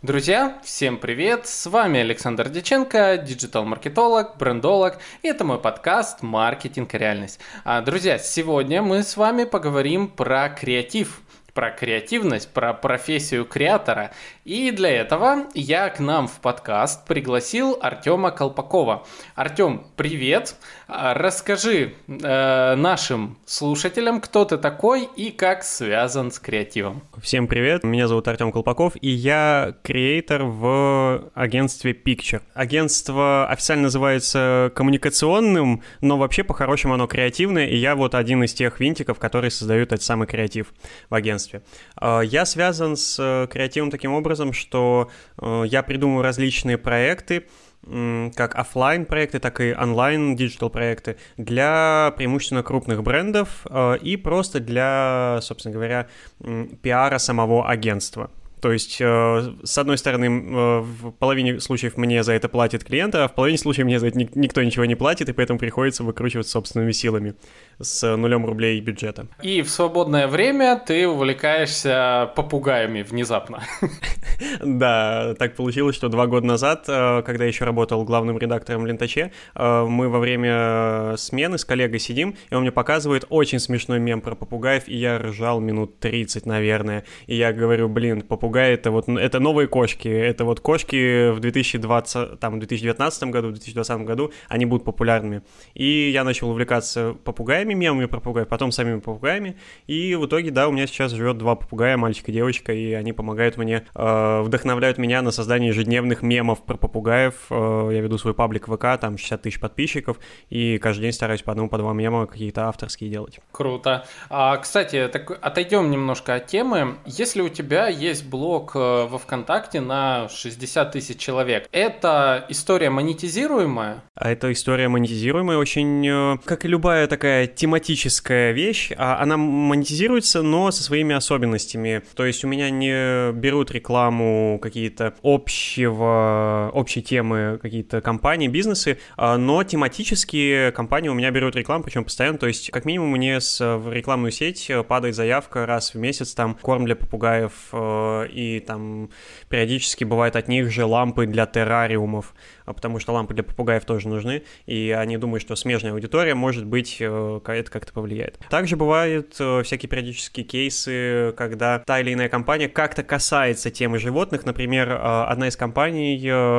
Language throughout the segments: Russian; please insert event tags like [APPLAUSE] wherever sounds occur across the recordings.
Друзья, всем привет! С вами Александр Диченко, диджитал-маркетолог, брендолог, и это мой подкаст «Маркетинг и реальность». А, друзья, сегодня мы с вами поговорим про креатив – про креативность, про профессию креатора. И для этого я к нам в подкаст пригласил Артема Колпакова. Артем, привет! А, расскажи э, нашим слушателям, кто ты такой и как связан с креативом. Всем привет, меня зовут Артем Колпаков, и я креатор в агентстве Picture. Агентство официально называется коммуникационным, но вообще по-хорошему оно креативное, и я вот один из тех винтиков, которые создают этот самый креатив в агентстве. А, я связан с э, креативом таким образом, что э, я придумываю различные проекты, как офлайн проекты, так и онлайн digital проекты для преимущественно крупных брендов э, и просто для, собственно говоря, пиара самого агентства. То есть, э, с одной стороны, э, в половине случаев мне за это платит клиент, а в половине случаев мне за это никто ничего не платит, и поэтому приходится выкручивать собственными силами с нулем рублей бюджета. И в свободное время ты увлекаешься попугаями внезапно. [LAUGHS] Да, так получилось, что два года назад, э, когда я еще работал главным редактором Лентаче, мы во время смены с коллегой сидим, и он мне показывает очень смешной мем про попугаев, и я ржал минут 30, наверное. И я говорю, блин, попугай попугаи это вот это новые кошки. Это вот кошки в 2020, там, в 2019 году, в 2020 году они будут популярными. И я начал увлекаться попугаями, мемами про попугаев, потом самими попугаями. И в итоге, да, у меня сейчас живет два попугая, мальчик и девочка, и они помогают мне, э, вдохновляют меня на создание ежедневных мемов про попугаев. Э, я веду свой паблик ВК, там 60 тысяч подписчиков, и каждый день стараюсь по одному, по два мема какие-то авторские делать. Круто. А, кстати, так отойдем немножко от темы. Если у тебя есть блог э, во ВКонтакте на 60 тысяч человек. Это история монетизируемая? А это история монетизируемая, очень, э, как и любая такая тематическая вещь, а она монетизируется, но со своими особенностями. То есть у меня не берут рекламу какие-то общего, общей темы, какие-то компании, бизнесы, а, но тематические компании у меня берут рекламу, причем постоянно, то есть как минимум мне с, в рекламную сеть падает заявка раз в месяц, там корм для попугаев э, и там периодически бывает от них же лампы для террариумов. А потому что лампы для попугаев тоже нужны, и они думают, что смежная аудитория, может быть, э, это как-то повлияет. Также бывают э, всякие периодические кейсы, когда та или иная компания как-то касается темы животных. Например, э, одна из компаний,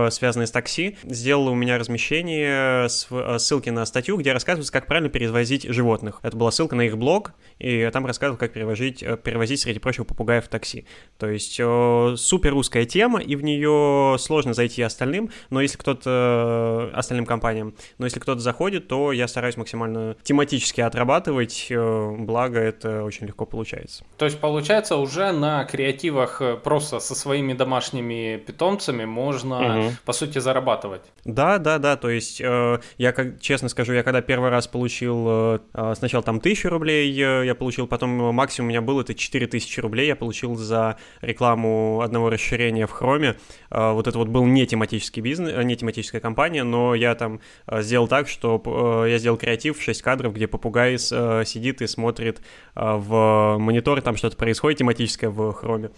связанная с такси, сделала у меня размещение ссылки на статью, где рассказывается, как правильно перевозить животных. Это была ссылка на их блог, и там рассказывал, как перевозить, перевозить, среди прочего, попугаев в такси. То есть супер русская тема, и в нее сложно зайти остальным, но если кто-то кто-то, э, остальным компаниям. Но если кто-то заходит, то я стараюсь максимально тематически отрабатывать, э, благо это очень легко получается. То есть получается уже на креативах э, просто со своими домашними питомцами можно, угу. по сути, зарабатывать? Да, да, да, то есть я, как, честно скажу, я когда первый раз получил сначала там тысячу рублей, я получил, потом максимум у меня был это 4000 рублей, я получил за рекламу одного расширения в Хроме. Вот это вот был не тематический бизнес, не тематический тематическая компания, но я там э, сделал так, что э, я сделал креатив 6 кадров, где попугай э, сидит и смотрит в монитор, там что-то происходит тематическое в хроме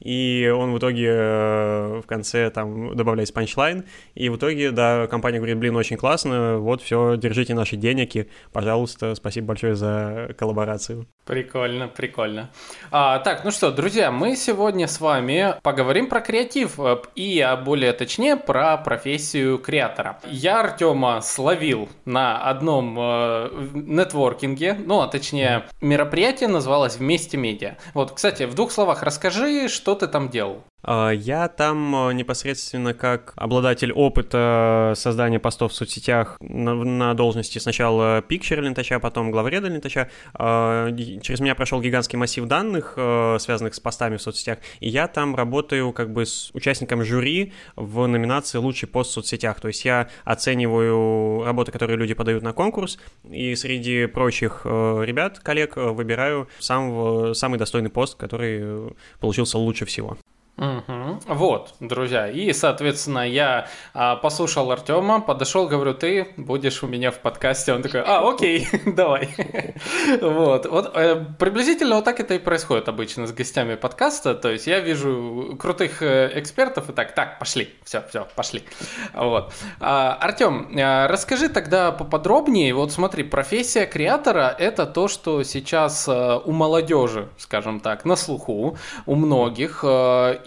и он в итоге э, в конце там добавляет панчлайн, и в итоге, да, компания говорит, блин, очень классно, вот все, держите наши деньги, пожалуйста, спасибо большое за коллаборацию. Прикольно, прикольно. А, так, ну что, друзья, мы сегодня с вами поговорим про креатив э, и, а более точнее, про профессию креатора. Я Артема словил на одном э, нетворкинге, ну, а точнее, мероприятие называлось «Вместе медиа». Вот, кстати, в двух словах расскажи, что что ты там делал? А, я там э, непосредственно как обладатель опыта создания постов в соцсетях на, на должности сначала пикчера лентача, потом главреда лентача. А, через меня прошел гигантский массив данных, э, связанных с постами в соцсетях, и я там работаю как бы с участником жюри в номинации «Лучший пост в соцсетях». То есть я оцениваю работы, которые люди подают на конкурс, и среди прочих э, ребят, коллег, выбираю самого, самый достойный пост, который получился лучше всего. Угу. Вот, друзья. И, соответственно, я а, послушал Артема, подошел, говорю, ты будешь у меня в подкасте. Он такой, а, окей, [LAUGHS] давай. [LAUGHS] вот. вот э, приблизительно вот так это и происходит обычно с гостями подкаста. То есть я вижу крутых э, экспертов и так, так, пошли, все, все, пошли. Вот. А, Артем, а, расскажи тогда поподробнее. Вот смотри, профессия креатора – это то, что сейчас у молодежи, скажем так, на слуху, у многих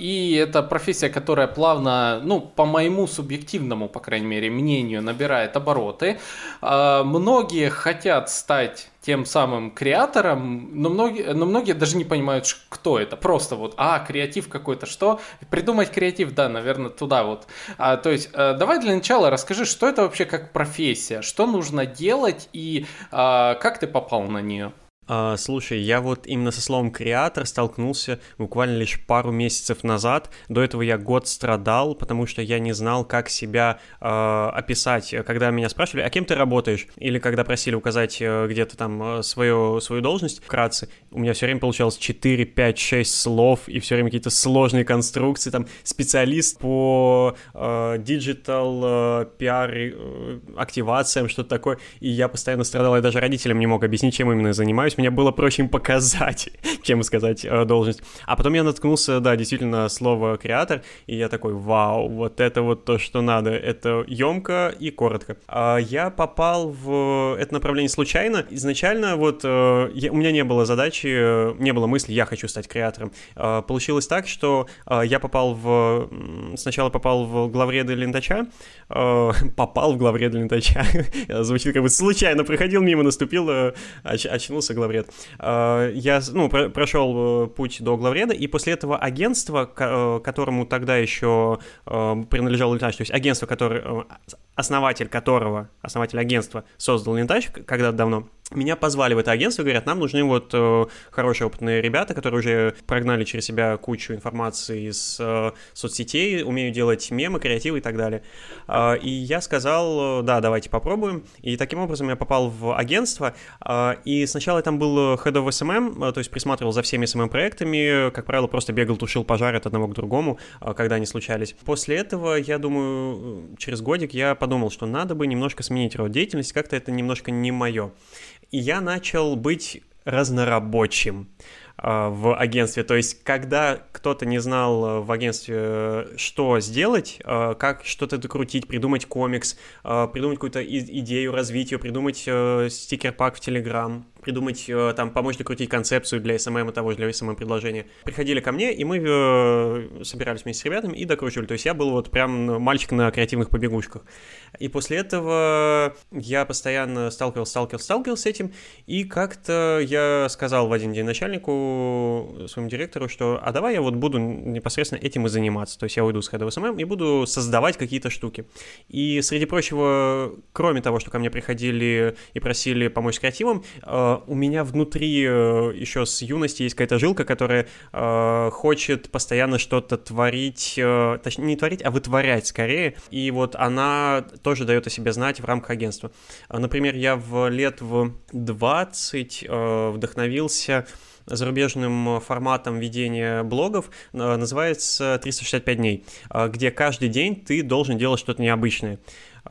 и это профессия, которая плавно, ну, по моему субъективному, по крайней мере, мнению, набирает обороты. А, многие хотят стать тем самым креатором, но многие, но многие даже не понимают, кто это. Просто вот, а, креатив какой-то, что? Придумать креатив, да, наверное, туда вот. А, то есть, а, давай для начала расскажи, что это вообще как профессия, что нужно делать и а, как ты попал на нее? А, слушай, я вот именно со словом креатор столкнулся буквально лишь пару месяцев назад. До этого я год страдал, потому что я не знал, как себя э, описать. Когда меня спрашивали, а кем ты работаешь? Или когда просили указать э, где-то там э, свою, свою должность вкратце, у меня все время получалось 4, 5, 6 слов и все время какие-то сложные конструкции. Там специалист по э, digital, э, пиар, э, активациям, что-то такое. И я постоянно страдал, я даже родителям не мог объяснить, чем именно занимаюсь мне было проще им показать, [LAUGHS] чем сказать э, должность. А потом я наткнулся, да, действительно, слово креатор, и я такой, вау, вот это вот то, что надо. Это емко и коротко. А я попал в это направление случайно. Изначально вот э, я, у меня не было задачи, э, не было мысли, я хочу стать креатором. А, получилось так, что я попал в... Сначала попал в главреда Лентача, [LAUGHS] попал в главреда Лентача, [LAUGHS] звучит как бы случайно, проходил мимо, наступил, оч, очнулся главред. А, я, ну, прошел э, путь до главреда, и после этого агентство, э, которому тогда еще э, принадлежал Лентач, то есть агентство, которое, основатель которого, основатель агентства создал Лентач когда-то давно, меня позвали в это агентство, говорят, нам нужны вот э, хорошие опытные ребята, которые уже прогнали через себя кучу информации из э, соцсетей, умеют делать мемы, креативы и так далее. Э, и я сказал, да, давайте попробуем. И таким образом я попал в агентство. Э, и сначала я там был head of SMM, э, то есть присматривал за всеми SMM-проектами, как правило, просто бегал, тушил пожары от одного к другому, э, когда они случались. После этого, я думаю, через годик я подумал, что надо бы немножко сменить род деятельности, как-то это немножко не мое я начал быть разнорабочим э, в агентстве. То есть, когда кто-то не знал э, в агентстве, э, что сделать, как что-то докрутить, придумать комикс, придумать какую-то идею, развить ее, придумать стикер-пак в Telegram, придумать, э, там, помочь докрутить концепцию для SMM и того же для SMM предложения. Приходили ко мне, и мы э, собирались вместе с ребятами и докручивали. То есть я был вот прям мальчик на креативных побегушках. И после этого я постоянно сталкивался, сталкивался, сталкивался с этим, и как-то я сказал в один день начальнику, своему директору, что а давай я вот буду непосредственно этим и заниматься. То есть я уйду с Head of SMM и буду создавать какие-то штуки. И среди прочего, кроме того, что ко мне приходили и просили помочь с креативом, э, у меня внутри э, еще с юности есть какая-то жилка, которая э, хочет постоянно что-то творить, э, точнее не творить, а вытворять скорее, и вот она тоже дает о себе знать в рамках агентства. Например, я в лет в 20 вдохновился зарубежным форматом ведения блогов, называется 365 дней, где каждый день ты должен делать что-то необычное.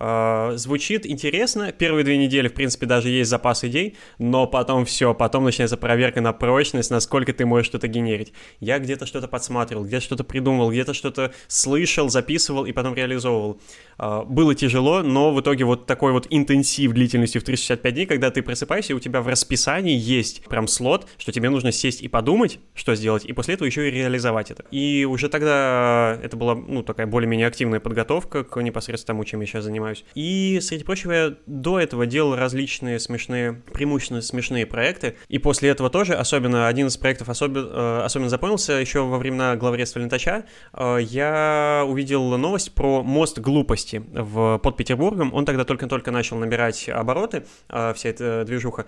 Uh, звучит интересно. Первые две недели, в принципе, даже есть запас идей, но потом все, потом начинается проверка на прочность, насколько ты можешь что-то генерить. Я где-то что-то подсматривал, где-то что-то придумывал, где-то что-то слышал, записывал и потом реализовывал. Uh, было тяжело, но в итоге вот такой вот интенсив длительностью в 365 дней, когда ты просыпаешься, и у тебя в расписании есть прям слот, что тебе нужно сесть и подумать, что сделать, и после этого еще и реализовать это. И уже тогда это была, ну, такая более-менее активная подготовка к непосредственно тому, чем я сейчас занимаюсь занимаюсь. И, среди прочего, я до этого делал различные смешные, преимущественно смешные проекты. И после этого тоже, особенно один из проектов особенно, э, особенно запомнился, еще во времена главредства Лентача, э, я увидел новость про мост глупости в, под Петербургом. Он тогда только-только начал набирать обороты, э, вся эта движуха.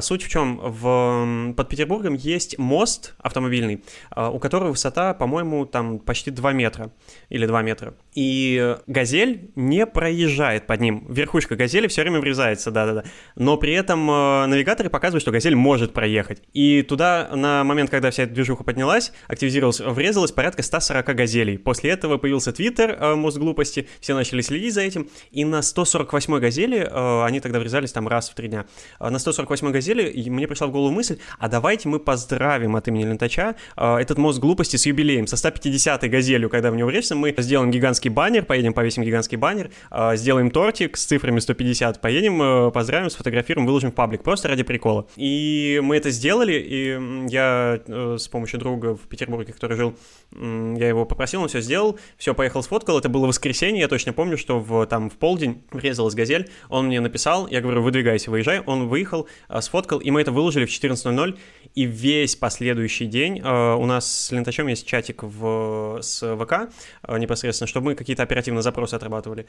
Суть в чем? В, под Петербургом есть мост автомобильный, у которого высота, по-моему, там почти 2 метра или 2 метра. И «Газель» не проезжает проезжает под ним. Верхушка газели все время врезается, да-да-да. Но при этом э, навигаторы показывают, что газель может проехать. И туда на момент, когда вся эта движуха поднялась, активизировалась, врезалось порядка 140 газелей. После этого появился Твиттер, э, мозг глупости, все начали следить за этим, и на 148 газели, э, они тогда врезались там раз в три дня, э, на 148 газели мне пришла в голову мысль, а давайте мы поздравим от имени Лентача э, этот мозг глупости с юбилеем, со 150-й газелью, когда в него врежется, мы сделаем гигантский баннер, поедем повесим гигантский баннер, э, сделаем тортик с цифрами 150, поедем, э, поздравим, сфотографируем, выложим в паблик, просто ради прикола. И мы это сделали, и я э, с помощью друга в Петербурге, который жил, я его попросил, он все сделал, все, поехал, сфоткал, это было воскресенье, я точно помню, что в, там в полдень врезалась газель, он мне написал, я говорю, выдвигайся, выезжай, он выехал, э, сфоткал, и мы это выложили в 14.00, и весь последующий день у нас с Лентачом есть чатик в, с ВК непосредственно, чтобы мы какие-то оперативные запросы отрабатывали,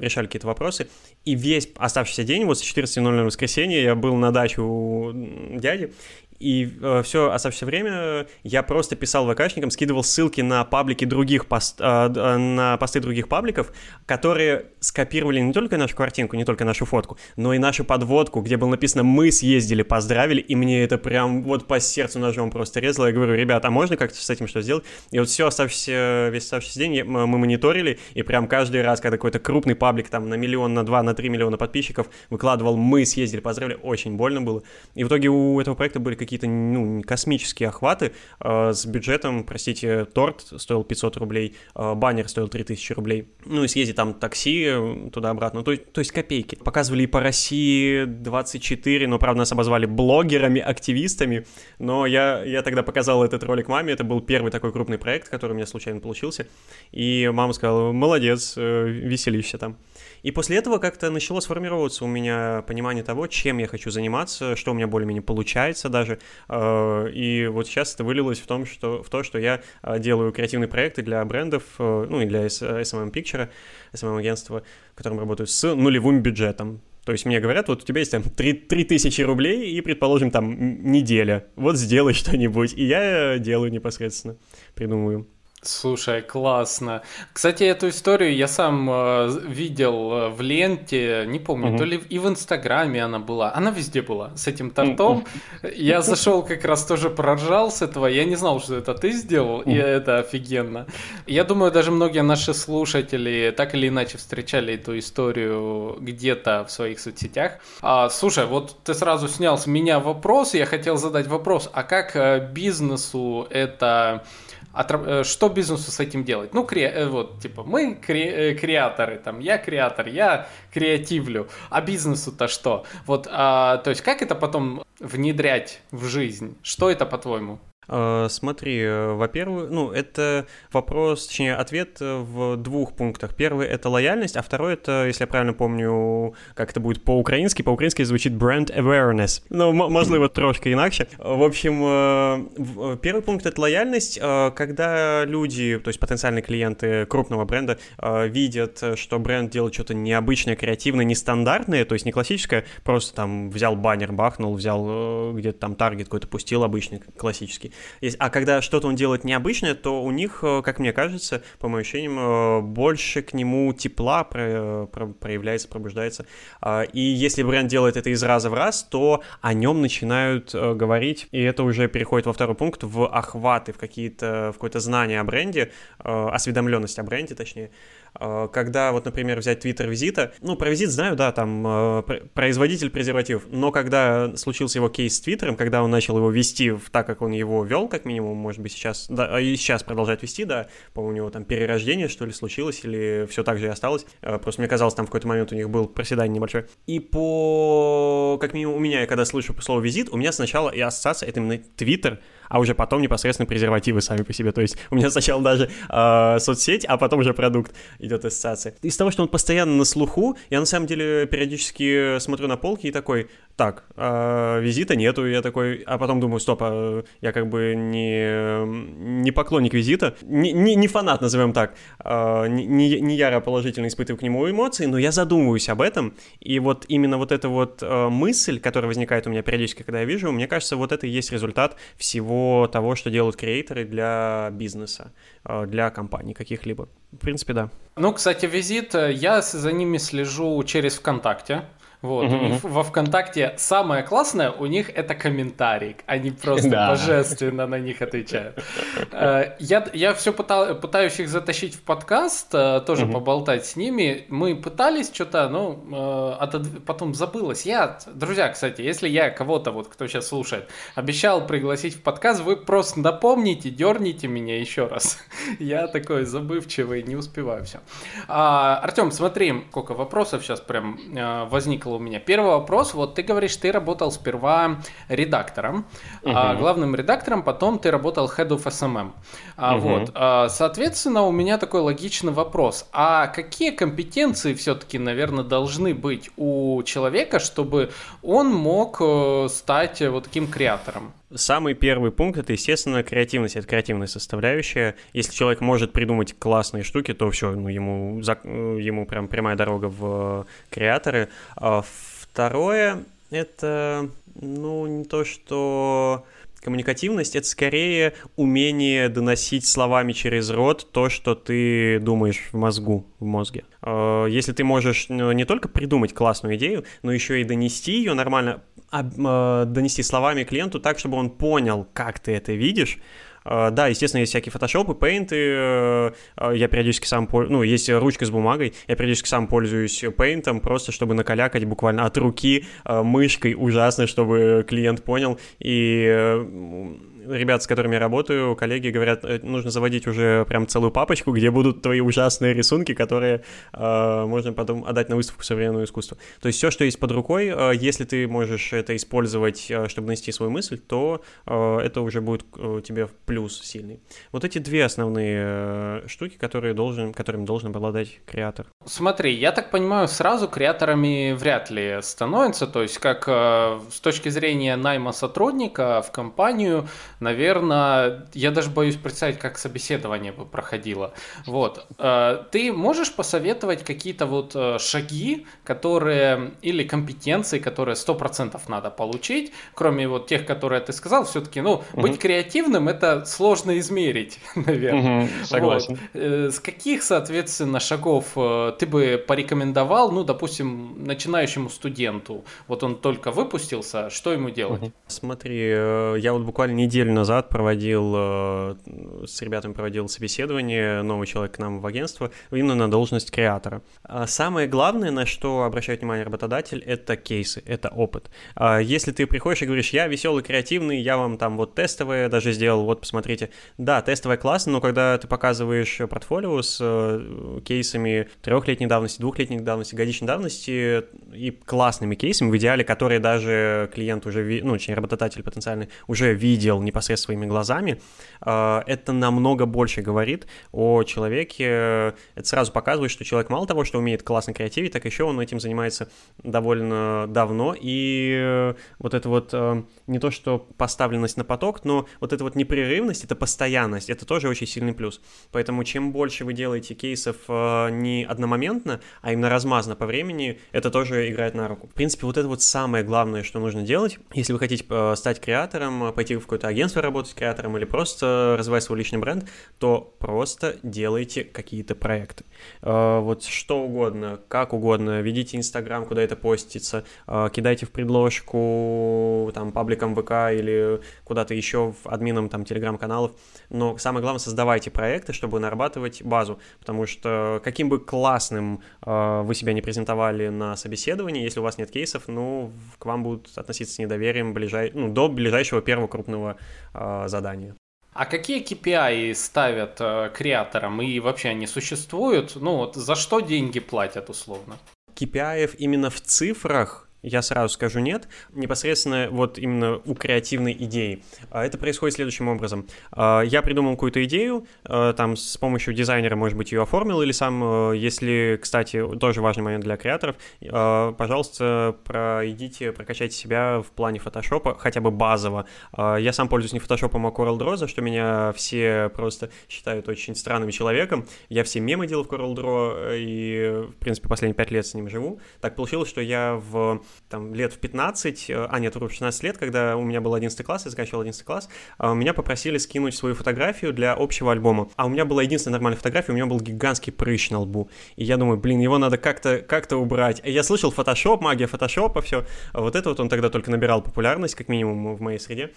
решали какие-то вопросы, и весь оставшийся день, вот с 14.00 воскресенья я был на даче у дяди, и э, все оставшееся время я просто писал ВКшникам, скидывал ссылки на паблики других пост, э, на посты других пабликов, которые скопировали не только нашу картинку, не только нашу фотку, но и нашу подводку, где было написано «Мы съездили, поздравили», и мне это прям вот по сердцу ножом просто резало. Я говорю, ребята, а можно как-то с этим что сделать? И вот все оставшийся, весь оставшийся день мы мониторили, и прям каждый раз, когда какой-то крупный паблик там на миллион, на два, на три миллиона подписчиков выкладывал «Мы съездили, поздравили», очень больно было. И в итоге у этого проекта были какие какие-то ну, космические охваты э, с бюджетом, простите, торт стоил 500 рублей, э, баннер стоил 3000 рублей, ну и съездить там такси э, туда-обратно, то, то есть копейки. Показывали и по России 24, но, правда, нас обозвали блогерами, активистами, но я, я тогда показал этот ролик маме, это был первый такой крупный проект, который у меня случайно получился, и мама сказала, молодец, э, веселишься там. И после этого как-то начало сформироваться у меня понимание того, чем я хочу заниматься, что у меня более-менее получается даже. Э, и вот сейчас это вылилось в, том, что, в то, что я э, делаю креативные проекты для брендов, э, ну и для SMM Picture, SMM агентства, в котором работаю с нулевым бюджетом. То есть мне говорят, вот у тебя есть там 3, 3 тысячи рублей и, предположим, там неделя. Вот сделай [LAUGHS] что-нибудь. И я делаю непосредственно, придумываю. Слушай, классно. Кстати, эту историю я сам э, видел э, в ленте, не помню, угу. то ли и в Инстаграме она была. Она везде была с этим тортом. Я зашел как раз тоже проржал с этого. Я не знал, что это ты сделал, и это офигенно. Я думаю, даже многие наши слушатели так или иначе встречали эту историю где-то в своих соцсетях. А, слушай, вот ты сразу снял с меня вопрос. Я хотел задать вопрос, а как э, бизнесу это Э, что бизнесу с этим делать? Ну, кре... Э, вот, типа, мы кре... Э, креаторы, там, я креатор, я креативлю, а бизнесу-то что? Вот, а, то есть, как это потом внедрять в жизнь? Что это, по-твоему? Э, смотри, э, во-первых, ну, это вопрос, точнее, ответ э, в двух пунктах. Первый — это лояльность, а второй — это, если я правильно помню, как это будет по-украински, по-украински звучит brand awareness. Ну, можливо, трошки иначе. В общем, первый пункт — это лояльность, когда люди, то есть потенциальные клиенты крупного бренда, видят, что бренд делает что-то необычное, креативное, нестандартное, то есть не классическое, просто там взял баннер, бахнул, взял где-то там таргет какой-то пустил обычный, классический, а когда что-то он делает необычное, то у них, э, как мне кажется, по моим ощущениям, э, больше к нему тепла проявляется, пробуждается. А, и если бренд делает это из раза в раз, то о нем начинают э, говорить, и это уже переходит во второй пункт, в охваты, в какие-то, в какое-то знание о бренде, осведомленность о бренде, точнее, Э, когда, вот, например, взять Twitter визита, ну, про визит знаю, да, там, э, производитель презерватив, но когда случился его кейс с Твиттером, когда он начал его вести так, как он его вел, как минимум, может быть, сейчас, да, и сейчас продолжает вести, да, по-моему, у него там перерождение, что ли, случилось, или все так же и осталось, э, просто мне казалось, там в какой-то момент у них был проседание небольшое. И по, как минимум, у меня, когда слышу слово визит, у меня сначала и ассоциация, это именно Твиттер, а уже потом непосредственно презервативы сами по себе. То есть у меня сначала даже э, соцсеть, а потом уже продукт идет ассоциация. Из того, что он постоянно на слуху, я на самом деле периодически смотрю на полки и такой, так, а визита нету, я такой, а потом думаю, стоп, а я как бы не, не поклонник визита, не, не, не фанат, назовем так, а, не, не яро положительно испытываю к нему эмоции, но я задумываюсь об этом, и вот именно вот эта вот а, мысль, которая возникает у меня периодически, когда я вижу, мне кажется, вот это и есть результат всего того, что делают креаторы для бизнеса, для компаний каких-либо. В принципе, да. Ну, кстати, визит, э, я за ними слежу через ВКонтакте. Вот, mm-hmm. у них во ВКонтакте самое классное, у них это комментарий, они просто да. божественно на них отвечают. Э, я, я все пытал, пытаюсь их затащить в подкаст, э, тоже mm-hmm. поболтать с ними. Мы пытались что-то, ну, э, потом забылось. Я, друзья, кстати, если я кого-то, вот кто сейчас слушает, обещал пригласить в подкаст, вы просто напомните, дерните меня еще раз. [LAUGHS] Я такой забывчивый, не успеваю все. А, Артем, смотри, сколько вопросов сейчас прям возникло у меня. Первый вопрос. Вот ты говоришь, ты работал сперва редактором, угу. а, главным редактором, потом ты работал head of SMM. А, угу. Вот. А, соответственно, у меня такой логичный вопрос. А какие компетенции все-таки, наверное, должны быть у человека, чтобы он мог э, стать вот таким креатором? Самый первый пункт это, естественно, креативность, это креативная составляющая. Если человек может придумать классные штуки, то все, ну, ему, ему прям прямая дорога в креаторы. А второе это, ну, не то, что коммуникативность это скорее умение доносить словами через рот то, что ты думаешь в мозгу, в мозге. А, если ты можешь ну, не только придумать классную идею, но еще и донести ее нормально, Э, донести словами клиенту так, чтобы он понял, как ты это видишь, э, да, естественно, есть всякие фотошопы, пейнты, э, я периодически сам, ну, есть ручка с бумагой, я периодически сам пользуюсь пейнтом, просто чтобы накалякать буквально от руки мышкой ужасно, чтобы клиент понял, и ребят, с которыми я работаю, коллеги говорят, «Э, нужно заводить уже прям целую папочку, где будут твои ужасные рисунки, которые э, можно потом отдать на выставку современного искусства. То есть все, что есть под рукой, э, если ты можешь это использовать, э, чтобы нанести свою мысль, то э, это уже будет э, тебе в плюс сильный. Вот эти две основные э, штуки, которые должен, которыми должен обладать креатор. Смотри, я так понимаю, сразу креаторами вряд ли становятся, то есть как э, с точки зрения найма сотрудника в компанию наверное, я даже боюсь представить, как собеседование бы проходило. Вот. Э, ты можешь посоветовать какие-то вот э, шаги, которые, или компетенции, которые 100% надо получить, кроме вот тех, которые ты сказал, все-таки, ну, угу. быть креативным это сложно измерить, [LAUGHS] наверное. Угу, согласен. Вот. Э, с каких, соответственно, шагов ты бы порекомендовал, ну, допустим, начинающему студенту? Вот он только выпустился, что ему делать? Угу. Смотри, я вот буквально неделю неделю назад проводил, э, с ребятами проводил собеседование, новый человек к нам в агентство, именно на должность креатора. А самое главное, на что обращает внимание работодатель, это кейсы, это опыт. А если ты приходишь и говоришь, я веселый, креативный, я вам там вот тестовое даже сделал, вот посмотрите. Да, тестовое классно, но когда ты показываешь портфолио с э, кейсами трехлетней давности, двухлетней давности, годичной давности и классными кейсами, в идеале, которые даже клиент уже, ну, очень работодатель потенциальный уже видел непосредственно непосредственно своими глазами, э, это намного больше говорит о человеке. Это сразу показывает, что человек мало того, что умеет классно креативить, так еще он этим занимается довольно давно. И э, вот это вот э, не то, что поставленность на поток, но вот эта вот непрерывность, это постоянность, это тоже очень сильный плюс. Поэтому чем больше вы делаете кейсов не одномоментно, а именно размазано по времени, это тоже играет на руку. В принципе, вот это вот самое главное, что нужно делать, если вы хотите стать креатором, пойти в какое-то агентство, агентстве работать креатором или просто развивать свой личный бренд, то просто делайте какие-то проекты. А, вот что угодно, как угодно, ведите Инстаграм, куда это постится, а, кидайте в предложку там пабликом ВК или куда-то еще в админом там телеграм-каналов, но самое главное, создавайте проекты, чтобы нарабатывать базу, потому что каким бы классным а, вы себя не презентовали на собеседовании, если у вас нет кейсов, ну, к вам будут относиться с недоверием ближай... ну, до ближайшего первого крупного э, задания. А какие KPI ставят э, креаторам и вообще они существуют? Ну вот за что деньги платят условно? KPI именно в цифрах я сразу скажу нет, непосредственно вот именно у креативной идеи. А это происходит следующим образом. А, я придумал какую-то идею, а, там с помощью дизайнера, может быть, ее оформил или сам, если, кстати, тоже важный момент для креаторов, пожалуйста, пройдите, прокачайте себя в плане фотошопа, хотя бы базово. Я сам пользуюсь не фотошопом, а CorelDRAW, за что меня все просто считают очень странным человеком. Я все мемы делал в CorelDRAW и, в принципе, последние пять лет с ним живу. Так получилось, что я в там, лет в 15, э, а нет, в 16 лет, когда у меня был 11 класс, я заканчивал 11 класс, э, меня попросили скинуть свою фотографию для общего альбома. А у меня была единственная нормальная фотография, у меня был гигантский прыщ на лбу. И я думаю, блин, его надо как-то как убрать. Я слышал фотошоп, магия фотошопа, все. Вот это вот он тогда только набирал популярность, как минимум в моей среде.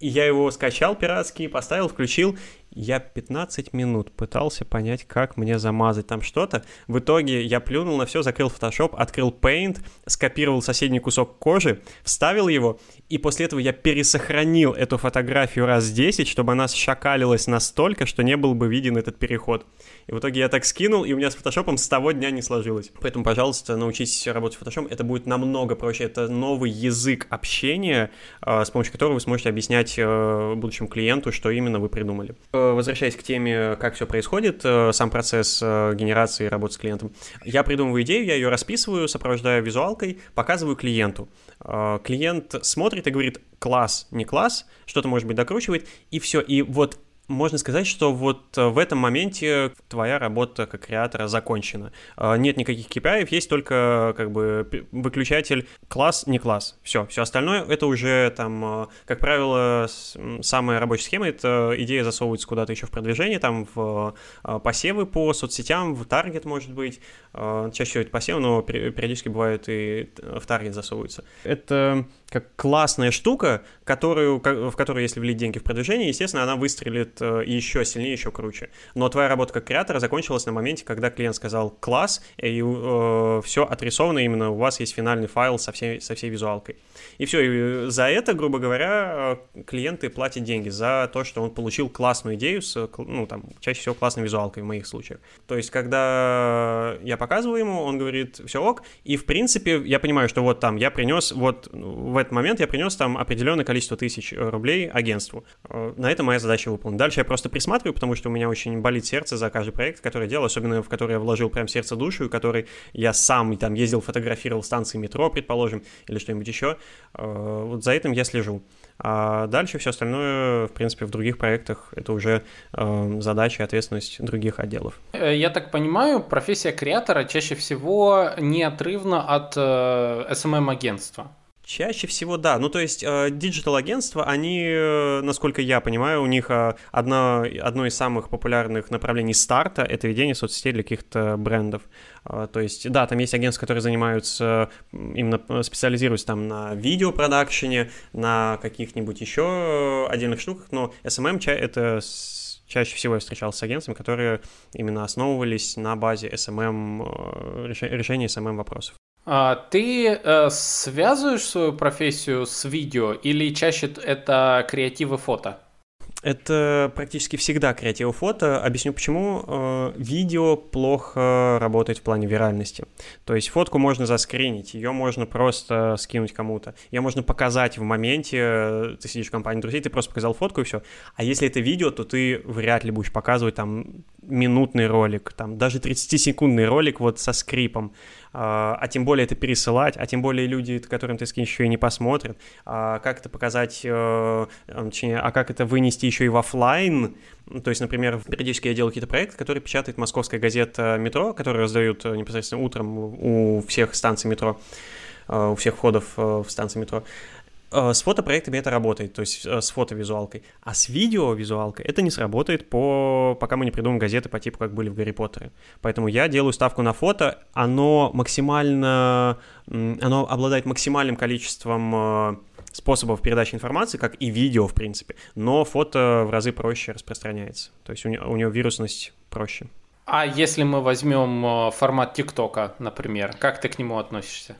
И я его скачал пиратский, поставил, включил, я 15 минут пытался понять, как мне замазать там что-то. В итоге я плюнул на все, закрыл Photoshop, открыл Paint, скопировал соседний кусок кожи, вставил его, и после этого я пересохранил эту фотографию раз 10, чтобы она шакалилась настолько, что не был бы виден этот переход. И в итоге я так скинул, и у меня с фотошопом с того дня не сложилось. Поэтому, пожалуйста, научитесь работать с фотошопом. Это будет намного проще. Это новый язык общения, а, с помощью которого вы сможете объяснять э, будущему клиенту, что именно вы придумали. Э, возвращаясь к теме, как все происходит, э, сам процесс генерации работы с клиентом. Я придумываю идею, я ее расписываю, сопровождаю визуалкой, показываю клиенту. Клиент смотрит и говорит, класс, не класс, что-то, может быть, докручивает, и все. И вот можно сказать, что вот э, в этом моменте твоя работа как креатора закончена. Э, нет никаких KPI, есть только как бы выключатель класс, не класс. Все, все остальное это уже там, э, как правило, самая рабочая схема, это идея засовывается куда-то еще в продвижение, там в посевы по соцсетям, в таргет, может быть. Чаще всего это посев, но периодически бывает и в таргет засовывается. Это как классная штука, которую, в которую, если влить деньги в продвижение, естественно, она выстрелит э, еще сильнее, еще круче. Но твоя работа как креатора закончилась на моменте, когда клиент сказал «класс», и э, все отрисовано именно, у вас есть финальный файл со всей, со всей визуалкой. И все, и за это, грубо говоря, клиенты платят деньги за то, что он получил классную идею с, ну, там, чаще всего классной визуалкой в моих случаях. То есть, когда я показываю ему, он говорит «все ок», и, в принципе, я понимаю, что вот там я принес вот в этот момент я принес там определенное количество тысяч э, рублей агентству. Э, на это моя задача выполнена. Дальше я просто присматриваю, потому что у меня очень болит сердце за каждый проект, который я делал, особенно в который я вложил прям сердце душу, и который я сам там ездил, фотографировал станции метро, предположим, или что-нибудь еще. Э, вот за этим я слежу. А дальше все остальное, в принципе, в других проектах это уже э, задача и ответственность других отделов. Я так понимаю, профессия креатора чаще всего неотрывна от э, SMM-агентства. Чаще всего да. Ну, то есть э, digital-агентства, они, э, насколько я понимаю, у них э, одно, одно из самых популярных направлений старта — это ведение соцсетей для каких-то брендов. То есть, да, там есть агентства, которые занимаются, именно специализируются там на видеопродакшене, на каких-нибудь еще отдельных штуках, но SMM — это чаще всего я встречался с агентствами, которые именно основывались на базе SMM, решения SMM вопросов. А ты э, связываешь свою профессию с видео или чаще это креативы фото? Это практически всегда креатив фото. Объясню почему. Э, видео плохо работает в плане виральности. То есть фотку можно заскринить, ее можно просто скинуть кому-то. Ее можно показать в моменте, ты сидишь в компании друзей, ты просто показал фотку и все. А если это видео, то ты вряд ли будешь показывать там минутный ролик, там даже 30-секундный ролик вот со скрипом. А, а тем более это пересылать, а тем более люди, которым ты скинешь, еще и не посмотрят, а как это показать, э, точнее, а как это вынести еще и в офлайн, то есть, например, периодически я делаю какие-то проекты, которые печатает московская газета «Метро», которые раздают э, непосредственно утром у всех станций метро, э, у всех входов в станции метро. Э, с фотопроектами это работает, то есть э, с фотовизуалкой. А с видеовизуалкой это не сработает, по... пока мы не придумаем газеты по типу, как были в Гарри Поттере. Поэтому я делаю ставку на фото, оно максимально... Оно обладает максимальным количеством э, способов передачи информации, как и видео, в принципе, но фото в разы проще распространяется. То есть у него, у него вирусность проще. А если мы возьмем формат ТикТока, например, как ты к нему относишься?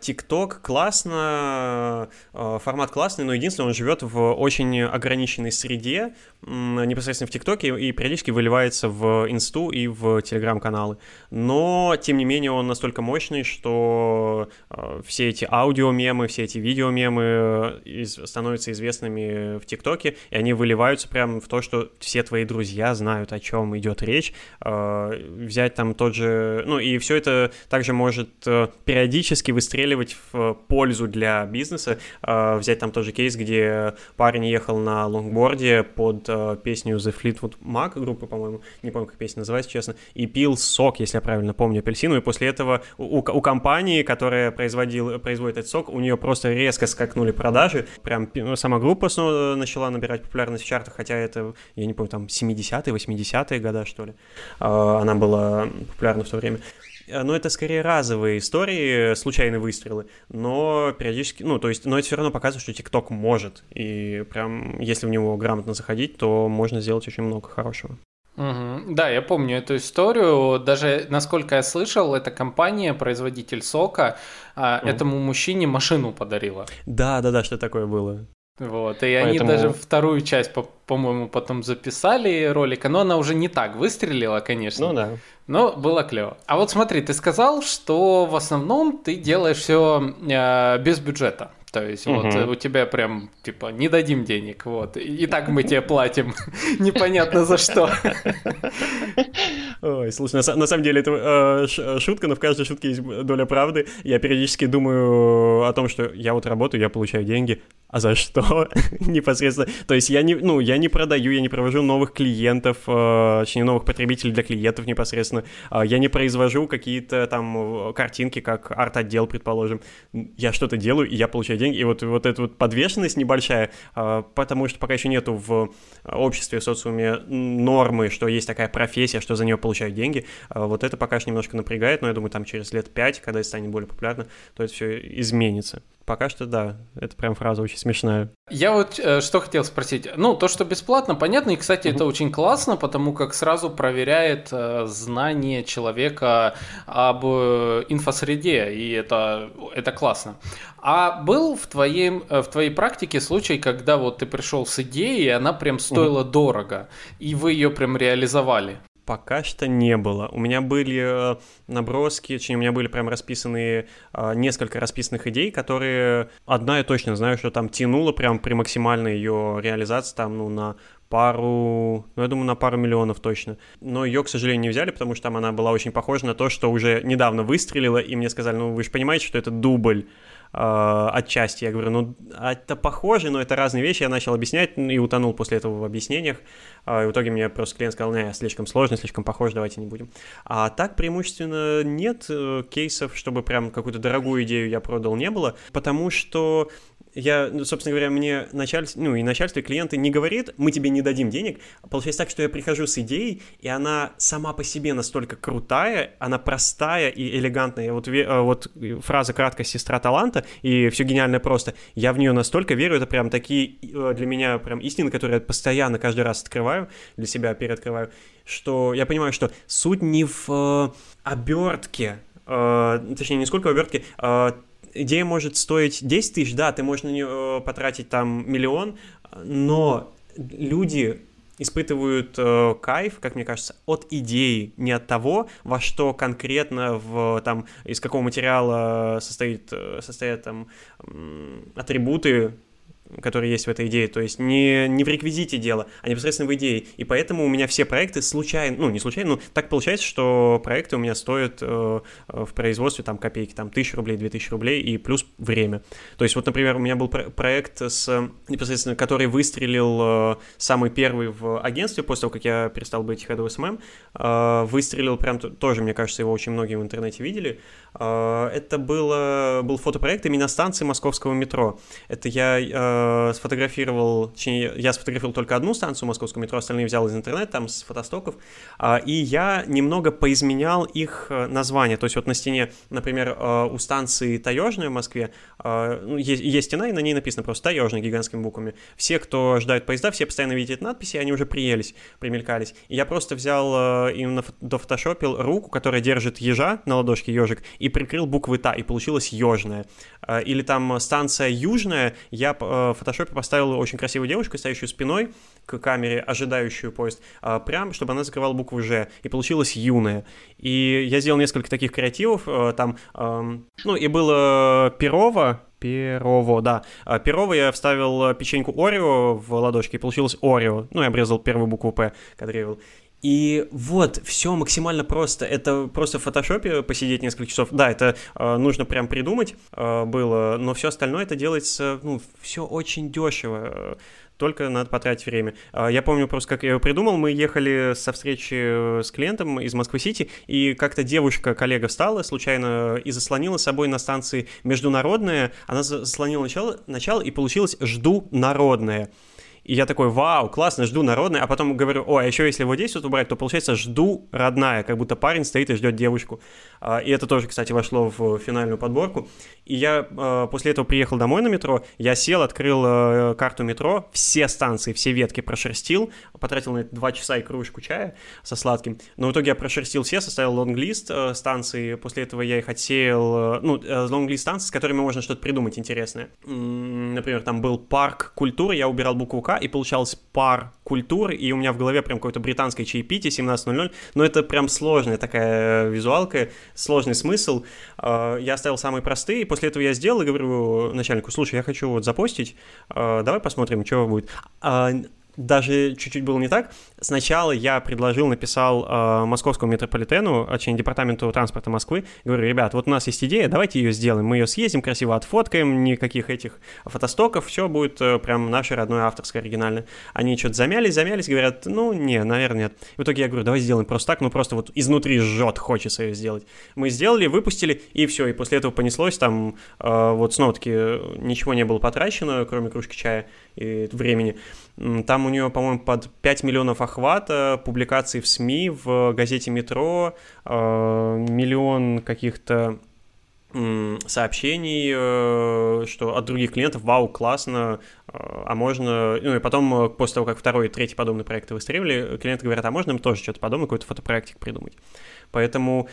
ТикТок классно, формат классный, но единственное, он живет в очень ограниченной среде, непосредственно в ТикТоке, и периодически выливается в Инсту и в Телеграм-каналы. Но, тем не менее, он настолько мощный, что все эти аудиомемы, все эти видеомемы становятся известными в ТикТоке, и они выливаются прямо в то, что все твои друзья знают, о чем идет речь. Взять там тот же... Ну, и все это также может э, выстреливать в пользу для бизнеса. А, взять там тот же кейс, где парень ехал на лонгборде под а, песню The Fleetwood Mac группы, по-моему, не помню, как песня называется, честно, и пил сок, если я правильно помню, апельсиновый. И после этого у, у компании, которая производил, производит этот сок, у нее просто резко скакнули продажи. Прям ну, сама группа снова начала набирать популярность в чартах, хотя это, я не помню, там 70-е, 80-е года, что ли. А, она была популярна в то время. Э, но это скорее разовые истории, случайные выстрелы, но периодически, ну, то есть, но это все равно показывает, что ТикТок может, и прям, если в него грамотно заходить, то можно сделать очень много хорошего. Угу. Да, я помню эту историю. Даже, насколько я слышал, эта компания, производитель сока, угу. этому мужчине машину подарила. Да, да, да, что такое было. Вот, и Поэтому... они даже вторую часть, по- по-моему, потом записали ролика, но она уже не так выстрелила, конечно. Ну да. Но было клево. А вот смотри, ты сказал, что в основном ты делаешь все э, без бюджета. То есть угу. вот у тебя прям типа не дадим денег, вот. И так мы тебе платим. [LAUGHS] Непонятно за что. Ой, слушай, на, на самом деле это э, шутка, но в каждой шутке есть доля правды. Я периодически думаю о том, что я вот работаю, я получаю деньги, а за что [LAUGHS] непосредственно? То есть я не, ну, я не продаю, я не провожу новых клиентов, э, точнее, новых потребителей для клиентов непосредственно. Э, я не произвожу какие-то там э, картинки, как арт-отдел, предположим. Я что-то делаю, и я получаю деньги. И вот, вот эта вот подвешенность небольшая, э, потому что пока еще нету в обществе, в социуме нормы, что есть такая профессия, что за нее получают деньги. Э, вот это пока что немножко напрягает, но я думаю, там через лет пять, когда это станет более популярно, то это все изменится. Пока что да, это прям фраза очень смешная. Я вот э, что хотел спросить. Ну, то, что бесплатно, понятно, и, кстати, mm-hmm. это очень классно, потому как сразу проверяет э, знание человека об э, инфосреде, и это, это классно. А был в, твоем, э, в твоей практике случай, когда вот ты пришел с идеей, и она прям стоила mm-hmm. дорого, и вы ее прям реализовали? Пока что не было. У меня были э, наброски, точнее, у меня были прям расписанные, э, несколько расписанных идей, которые одна я точно знаю, что там тянула прям при максимальной ее реализации, там, ну, на пару, ну, я думаю, на пару миллионов точно. Но ее, к сожалению, не взяли, потому что там она была очень похожа на то, что уже недавно выстрелила, и мне сказали, ну, вы же понимаете, что это дубль отчасти. Я говорю, ну, это похоже, но это разные вещи. Я начал объяснять и утонул после этого в объяснениях. Э, и в итоге мне просто клиент сказал, не, слишком сложно, слишком похоже, давайте не будем. А так преимущественно нет э, кейсов, чтобы прям какую-то дорогую идею я продал, не было, потому что я, ну, собственно говоря, мне начальство, ну, и начальство, и клиенты не говорит, мы тебе не дадим денег. Получается так, что я прихожу с идеей, и она сама по себе настолько крутая, она простая и элегантная. Вот, э, вот фраза краткая «сестра таланта», и все гениально просто. Я в нее настолько верю, это прям такие э, для меня прям истины, которые я постоянно каждый раз открываю, для себя переоткрываю, что я понимаю, что суть не в э, обертке, точнее, не сколько в обертке, э, идея может стоить 10 тысяч, да, ты можешь на нее э, потратить там миллион, но люди испытывают э, кайф, как мне кажется, от идеи, не от того, во что конкретно в там из какого материала состоит э, состоят там атрибуты которые есть в этой идее, то есть не, не в реквизите дело, а непосредственно в идее. И поэтому у меня все проекты случайно, ну, не случайно, но так получается, что проекты у меня стоят э, в производстве там копейки, там, тысячу рублей, две тысячи рублей и плюс время. То есть вот, например, у меня был про- проект, с, непосредственно, который выстрелил э, самый первый в агентстве после того, как я перестал быть of SMM, э, выстрелил прям тоже, мне кажется, его очень многие в интернете видели. Э, это было, был фотопроект именно станции московского метро. Это я э, э, сфотографировал, точнее, я сфотографировал только одну станцию московского метро, остальные взял из интернета, там с фотостоков, э, и я немного поизменял их э, название. То есть вот на стене, например, э, у станции Таежная в Москве э, ну, есть, есть стена, и на ней написано просто Таежная гигантскими буквами. Все, кто ждают поезда, все постоянно видят надписи, и они уже приелись, примелькались. И я просто взял э, именно дофотошопил руку, которая держит ежа на ладошке ежик, и прикрыл буквы Та, и получилось ежная. Э, или там станция Южная, я фотошопе поставил очень красивую девушку, стоящую спиной к камере, ожидающую поезд, э, прям, чтобы она закрывала букву Ж, и получилось юная. И я сделал несколько таких креативов, там, эм, ну, и было Перова, Перово, да. А, Перово я вставил печеньку Орео в ладошки, и получилось Орео. Ну, я обрезал первую букву П, кадрировал. И вот, все максимально просто. Это просто в фотошопе посидеть несколько часов. Да, это э, нужно прям придумать э, было, но все остальное это делается, ну, все очень дешево только надо потратить время. А, я помню просто, как я его придумал, мы ехали со встречи э, с клиентом из Москвы-Сити, и как-то девушка, коллега встала случайно и заслонила собой на станции международная, она заслонила начало, начало и получилось «жду народное». И я такой, вау, классно, жду народное, а потом говорю, о, а еще если вот здесь вот убрать, то получается жду родная, как будто парень стоит и ждет девушку. А, и это тоже, кстати, вошло в финальную подборку. И я а, после этого приехал домой на метро, я сел, открыл а, карту метро, все станции, все ветки прошерстил, потратил на это два часа и кружку чая со сладким. Но в итоге я прошерстил все, составил лонглист станций, после этого я их отсеял, ну, лонглист станций, с которыми можно что-то придумать интересное. Например, там был парк культуры, я убирал букву К, и получалось пар культуры, и у меня в голове прям какое-то британское чаепитие 17.00, но это прям сложная такая визуалка, сложный смысл. А, я оставил самые простые, после этого я сделал и говорю начальнику, слушай, я хочу вот запостить, а, давай посмотрим, что будет. А, даже чуть-чуть было не так. Сначала я предложил, написал э, московскому метрополитену, точнее, департаменту транспорта Москвы, говорю, ребят, вот у нас есть идея, давайте ее сделаем, мы ее съездим, красиво отфоткаем, никаких этих фотостоков, все будет э, прям наше родное авторское, оригинальное. Они что-то замялись, замялись, говорят, ну, не, наверное, нет. В итоге я говорю, давай сделаем просто так, ну, просто вот изнутри жжет, хочется ее сделать. Мы сделали, выпустили, и все, и после этого понеслось, там, э, вот снова-таки ничего не было потрачено, кроме кружки чая и времени. Там у нее, по-моему, под 5 миллионов охвата, публикаций в СМИ, в газете «Метро», э, миллион каких-то сообщений, э, что от других клиентов, вау, классно, э, а можно... Ну и потом, после того, как второй и третий подобный проекты выстреливали, клиенты говорят, а можно им тоже что-то подобное, какой-то фотопроектик придумать. Поэтому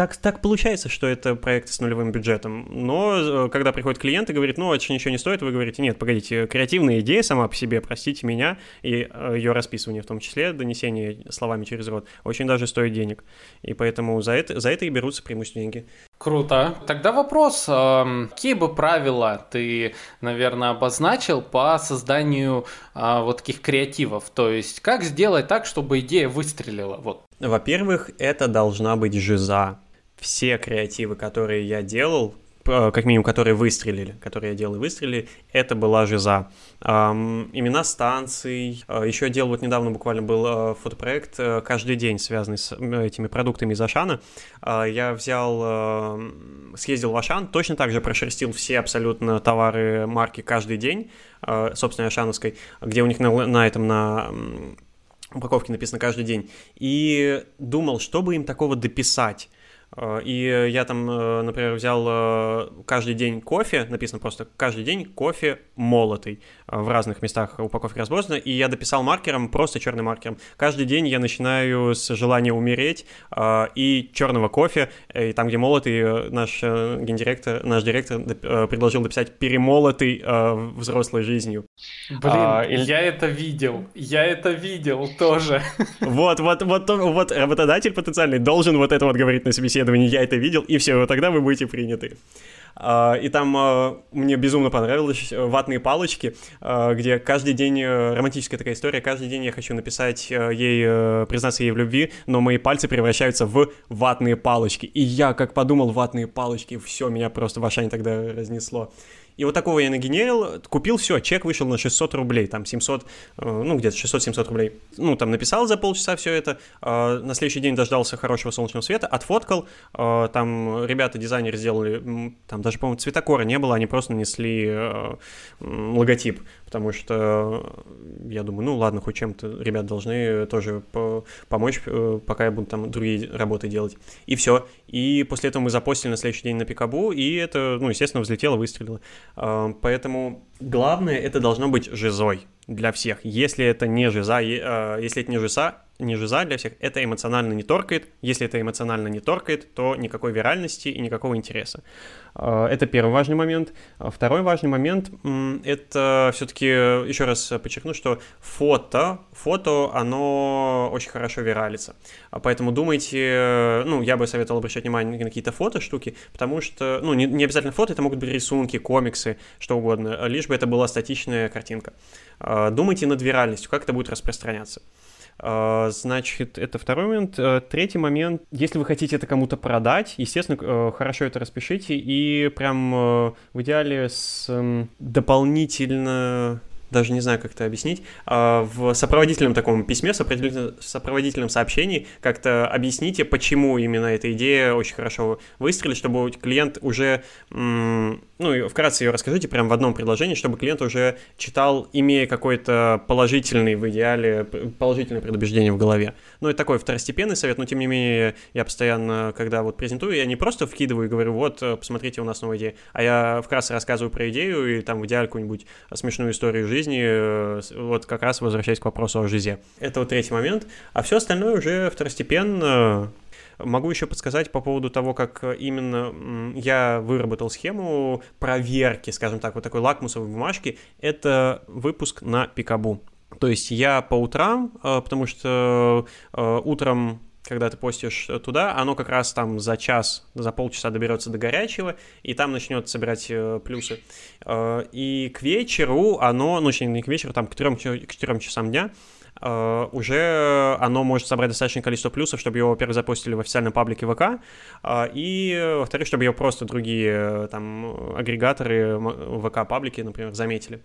так, так получается, что это проекты с нулевым бюджетом. Но э, когда приходит клиент и говорит, ну, это же ничего не стоит, вы говорите, нет, погодите, креативная идея сама по себе, простите меня, и э, ее расписывание в том числе, донесение словами через рот, очень даже стоит денег. И поэтому за это, за это и берутся преимущественно деньги. Круто. Тогда вопрос, какие бы правила ты, наверное, обозначил по созданию а, вот таких креативов? То есть как сделать так, чтобы идея выстрелила? Вот. Во-первых, это должна быть жиза все креативы, которые я делал, э, как минимум, которые выстрелили, которые я делал и выстрелили, это была жиза. Эм, имена станций. Э, еще я делал вот недавно буквально был э, фотопроект каждый день, связанный с этими продуктами из Ашана. Я взял, съездил в Ашан, точно так же прошерстил все абсолютно товары марки каждый день, э, собственно, Ашановской, где у них на, на этом, на упаковке написано каждый день. И думал, чтобы им такого дописать и я там, э, например, взял э, каждый день кофе, написано просто каждый день кофе молотый. В разных местах упаковки разбросаны. И я дописал маркером, просто черным маркером. Каждый день я начинаю с желания умереть и черного кофе. И там, где молотый, наш гендиректор, наш директор предложил дописать перемолотый взрослой жизнью. Блин, а, и... я это видел. Я это видел тоже. Вот, вот, вот, вот работодатель потенциальный должен вот это вот говорить на собеседовании собеседовании я это видел, и все, вот тогда вы будете приняты. А, и там а, мне безумно понравилось э, ватные палочки, а, где каждый день э, романтическая такая история, каждый день я хочу написать э, ей, признаться ей в любви, но мои пальцы превращаются в ватные палочки. И я как подумал, ватные палочки, все, меня просто в Ашане тогда разнесло. И вот такого я нагенерил, купил, все, чек вышел на 600 рублей, там 700, э, ну где-то 600-700 рублей. Ну там написал за полчаса все это, э, на следующий день дождался хорошего солнечного света, отфоткал, э, там ребята, дизайнеры сделали, там даже, по-моему, цветокора не было, они просто нанесли логотип, потому что я думаю, ну ладно, хоть чем-то ребят должны тоже помочь, пока я буду там другие работы делать. И все. И после этого мы запостили на следующий день на Пикабу, и это, ну, естественно, взлетело, выстрелило. А, поэтому главное, это должно быть жизой для всех. Если это не жиза, а, если это не жиза, не жиза для всех, это эмоционально не торкает. Если это эмоционально не торкает, то никакой виральности и никакого интереса. А, это первый важный момент. Второй важный момент — это все-таки, еще раз подчеркну, что фото, фото, оно очень хорошо виралится. Поэтому думайте, ну, я бы советовал обращать внимание на какие-то фото штуки, потому что, ну, не, не обязательно фото, это могут быть рисунки, комиксы, что угодно, лишь бы это была статичная картинка. Думайте над виральностью, как это будет распространяться. А, значит, это второй момент. Э, третий момент, если вы хотите это кому-то продать, естественно, э, хорошо это распишите и прям э, в идеале с эм, дополнительно даже не знаю, как это объяснить, а, в сопроводительном таком письме, в сопроводительном сообщении как-то объясните, почему именно эта идея очень хорошо выстрелит, чтобы клиент уже, ну, вкратце ее расскажите прямо в одном предложении, чтобы клиент уже читал, имея какой-то положительный, в идеале, положительное предубеждение в голове. Ну, это такой второстепенный совет, но тем не менее я постоянно, когда вот презентую, я не просто вкидываю и говорю, вот, посмотрите, у нас новая идея, а я вкратце рассказываю про идею и там в идеале какую-нибудь смешную историю жизни, жизни, э, вот как раз возвращаясь к вопросу о жизни. Это вот третий момент. А все остальное уже второстепенно. Могу еще подсказать по поводу того, как именно я выработал схему проверки, скажем так, вот такой лакмусовой бумажки. Это выпуск на Пикабу. То есть я по утрам, э, потому что э, утром когда ты постишь туда, оно как раз там за час, за полчаса доберется до горячего, и там начнет собирать э, плюсы. Э, и к вечеру оно, ну, не к вечеру, там к 4, к 4 часам дня, Uh, уже оно может собрать достаточное количество плюсов, чтобы его, во-первых, запустили в официальном паблике ВК, uh, и, во-вторых, чтобы его просто другие там агрегаторы ВК-паблики, например, заметили.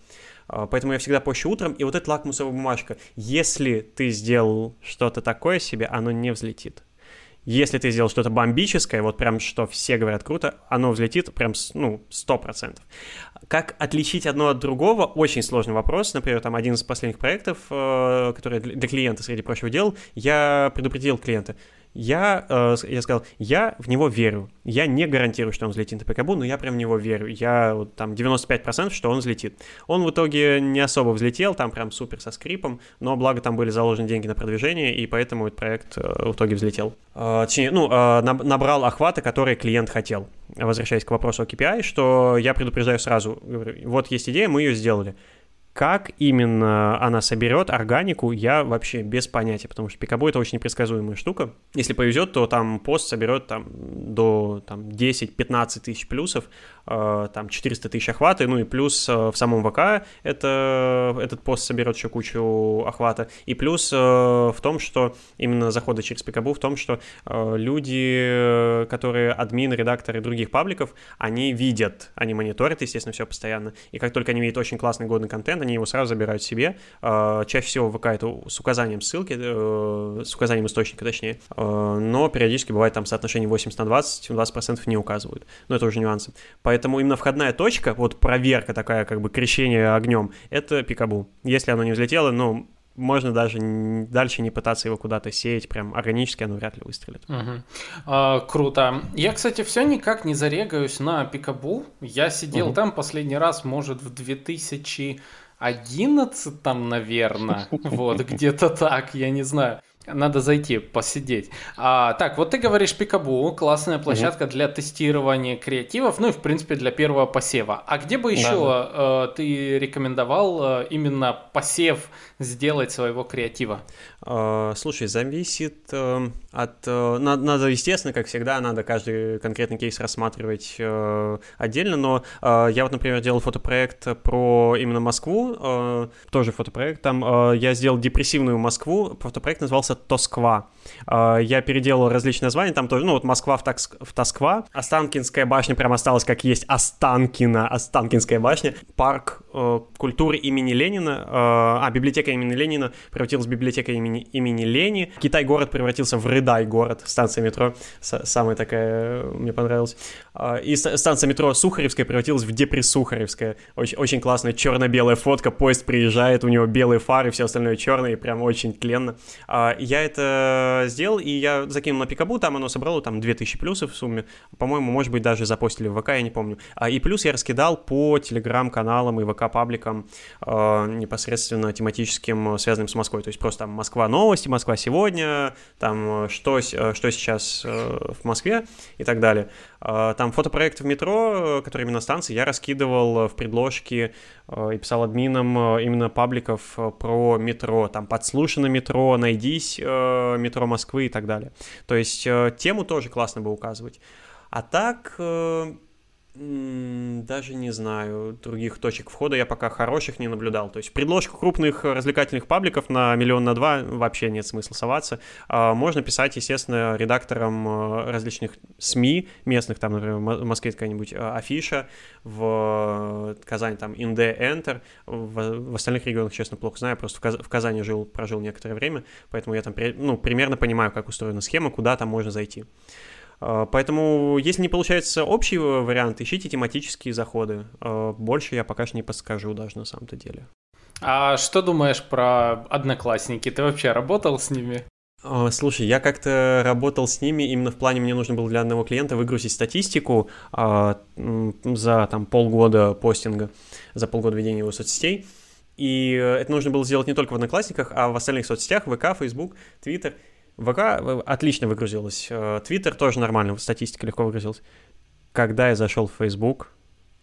Uh, поэтому я всегда пощу утром, и вот эта лакмусовая бумажка, если ты сделал что-то такое себе, оно не взлетит. Если ты сделал что-то бомбическое, вот прям что все говорят круто, оно взлетит прям, ну, 100%. Как отличить одно от другого? Очень сложный вопрос. Например, там один из последних проектов, э, который для клиента, среди прочего, делал, я предупредил клиента, я, э, я сказал, я в него верю. Я не гарантирую, что он взлетит на ПКБУ, но я прям в него верю. Я вот, там 95% что он взлетит. Он в итоге не особо взлетел, там прям супер со скрипом, но благо там были заложены деньги на продвижение, и поэтому этот проект э, в итоге взлетел. Э, точнее, ну, э, набрал охвата, который клиент хотел. Возвращаясь к вопросу о KPI, что я предупреждаю сразу, говорю, вот есть идея, мы ее сделали. Как именно она соберет органику, я вообще без понятия, потому что Пикабу это очень непредсказуемая штука. Если повезет, то там пост соберет там до там, 10-15 тысяч плюсов, там 400 тысяч охвата, ну и плюс э, в самом ВК это, этот пост соберет еще кучу охвата. И плюс э, в том, что именно заходы через Пикабу, в том, что э, люди, которые админы, редакторы других пабликов, они видят, они мониторят, естественно, все постоянно. И как только они видят очень классный, годный контент, они его сразу забирают себе. Чаще всего ВК это с указанием ссылки, э, с указанием источника, точнее. Но периодически бывает там соотношение 80 на 20, 20% не указывают. Но это уже нюансы. Поэтому именно входная точка, вот проверка такая, как бы крещение огнем, это пикабу. Если оно не взлетело, ну, можно даже дальше не пытаться его куда-то сеять, прям органически оно вряд ли выстрелит. Угу. А, круто. Я, кстати, все никак не зарегаюсь на Пикабу. Я сидел угу. там последний раз, может, в 2000 11 там, наверное, вот, где-то так, я не знаю. Надо зайти, посидеть. А, так, вот ты говоришь Пикабу, классная площадка угу. для тестирования креативов, ну и в принципе для первого посева. А где бы еще да. э, ты рекомендовал э, именно посев сделать своего креатива? Э, слушай, зависит э, от... Э, надо, надо, естественно, как всегда, надо каждый конкретный кейс рассматривать э, отдельно, но э, я вот, например, делал фотопроект про именно Москву, э, тоже фотопроект, там э, я сделал депрессивную Москву, фотопроект назывался «Тосква». А, я переделал различные названия, там тоже, ну вот Москва в, Такс, в Тосква, Останкинская башня прям осталась как есть, Останкина, Останкинская башня, парк э, культуры имени Ленина, э, а, библиотека имени Ленина превратилась в библиотеку имени, имени Лени, Китай-город превратился в Рыдай-город, станция метро, самая такая, мне понравилась, а, и станция метро Сухаревская превратилась в Депрессухаревская, очень, очень классная черно-белая фотка, поезд приезжает, у него белые фары, все остальное черное, и прям очень тленно. А, я это сделал, и я закинул на Пикабу, там оно собрало там 2000 плюсов в сумме, по-моему, может быть, даже запостили в ВК, я не помню. А, и плюс я раскидал по телеграм-каналам и ВК-пабликам непосредственно тематическим, связанным с Москвой, то есть просто там Москва новости, Москва сегодня, там что, что сейчас э, в Москве и так далее. Там фотопроект в метро, который именно станции, я раскидывал в предложке и писал админам именно пабликов про метро, там подслушано метро, найдись метро Москвы и так далее. То есть тему тоже классно бы указывать. А так, даже не знаю, других точек входа я пока хороших не наблюдал. То есть предложку крупных развлекательных пабликов на миллион на два вообще нет смысла соваться. А, можно писать, естественно, редакторам э, различных СМИ местных, там, например, в Москве какая-нибудь э, афиша, в Казани там Инде Enter, в, остальных регионах, честно, плохо знаю, просто в Казани жил, прожил некоторое время, поэтому я там ну, примерно понимаю, как устроена схема, куда там можно зайти. А, поэтому, если не получается общий вариант, ищите тематические заходы. А, больше я пока что не подскажу даже на самом-то деле. А что думаешь про одноклассники? Ты вообще работал с ними? А, слушай, я как-то работал с ними, именно в плане мне нужно было для одного клиента выгрузить статистику а, за там полгода постинга, за полгода ведения его соцсетей. И это нужно было сделать не только в Одноклассниках, а в остальных соцсетях, ВК, Facebook, Twitter. ВК э, отлично выгрузилась. Э, Твиттер тоже нормально, статистика легко выгрузилась. Когда я зашел в Facebook,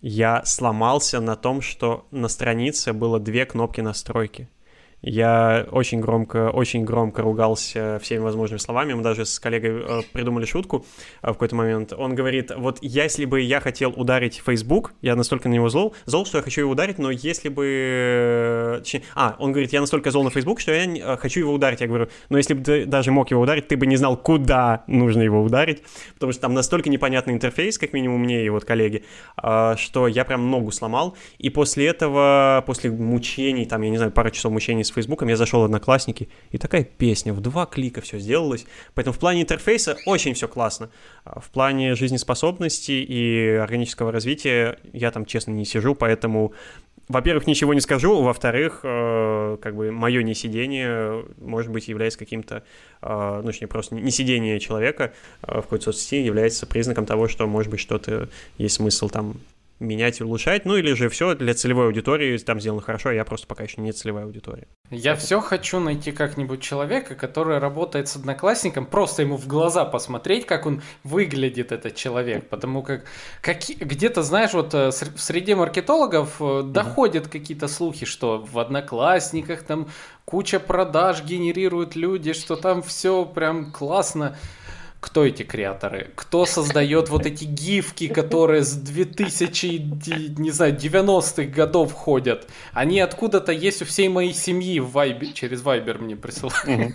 я сломался на том, что на странице было две кнопки настройки. Я очень громко, очень громко ругался всеми возможными словами. Мы даже с коллегой э, придумали шутку э, в какой-то момент. Он говорит, вот если бы я хотел ударить Facebook, я настолько на него зол, зол, что я хочу его ударить, но если бы... Э, а, он говорит, я настолько зол на Facebook, что я хочу его ударить. Я говорю, но если бы ты даже мог его ударить, ты бы не знал, куда нужно его ударить, потому что там настолько непонятный интерфейс, как минимум мне и вот коллеги, что я прям ногу сломал. И после этого, после мучений, там, я не знаю, пару часов мучений с Фейсбуком, я зашел в Одноклассники, и такая песня, в два клика все сделалось. Поэтому в плане интерфейса очень все классно. А в плане жизнеспособности и органического развития я там, честно, не сижу, поэтому во-первых, ничего не скажу, во-вторых, э, как бы мое несидение, может быть, является каким-то, э, ну, точнее, просто несидение человека э, в какой-то соцсети является признаком того, что, может быть, что-то есть смысл там менять и улучшать, ну или же все для целевой аудитории там сделано хорошо, а я просто пока еще не целевая аудитория. Я все хочу найти как-нибудь человека, который работает с одноклассником, просто ему в глаза посмотреть, как он выглядит, этот человек, потому как, как где-то, знаешь, вот э, в среде маркетологов mm-hmm. доходят какие-то слухи, что в одноклассниках там куча продаж генерируют люди, что там все прям классно кто эти креаторы, кто создает вот эти гифки, которые с 2000, не знаю, 90-х годов ходят. Они откуда-то есть у всей моей семьи в Viber, через Viber мне присылают.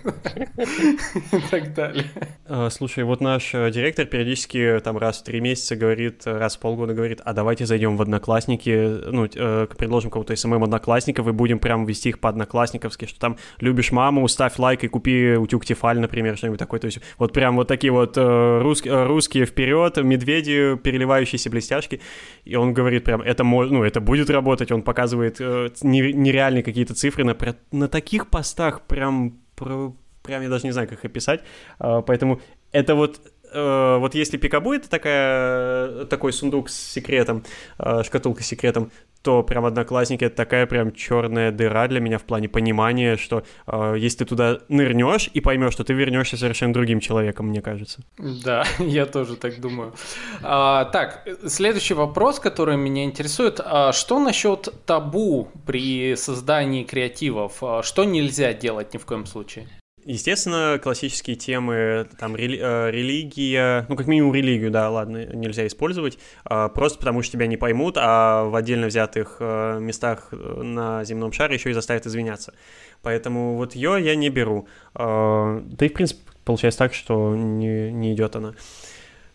И так далее. А, слушай, вот наш э, директор периодически там раз в три месяца говорит, раз в полгода говорит, а давайте зайдем в Одноклассники, ну, э, предложим кому-то SMM одноклассников и будем прям вести их по одноклассниковски, что там любишь маму, ставь лайк и купи утюг Тефаль, например, что-нибудь такое. То есть вот прям вот такие вот э, э, русские вперед, медведи, переливающиеся блестяшки, и он говорит прям, это, ну, это будет работать, он показывает э, нереальные какие-то цифры на, на таких постах, прям, прям я даже не знаю, как описать, э, поэтому это вот э, вот если Пикабу это такая, такой сундук с секретом, э, шкатулка с секретом, то прям Одноклассники это такая прям черная дыра для меня в плане понимания, что э, если ты туда нырнешь и поймешь, что ты вернешься совершенно другим человеком, мне кажется. Да, [LAUGHS] я тоже так думаю. А, так, следующий вопрос, который меня интересует. А что насчет табу при создании креативов? А что нельзя делать ни в коем случае? Естественно, классические темы, там, рели- э, религия, ну, как минимум религию, да, ладно, нельзя использовать, э, просто потому что тебя не поймут, а в отдельно взятых э, местах на земном шаре еще и заставят извиняться. Поэтому вот ее я не беру. Да и, в принципе, получается так, что не, не идет она.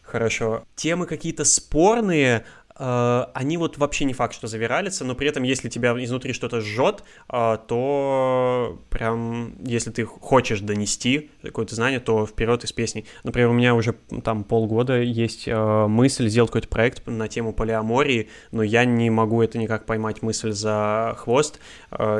Хорошо. Темы какие-то спорные, Э, они вот вообще не факт, что завиралятся, но при этом, если тебя изнутри что-то жжет, э, то прям, если ты хочешь донести какое-то знание, то вперед из песней. Например, у меня уже там полгода есть э, мысль сделать какой-то проект на тему полиамории, но я не могу это никак поймать мысль за хвост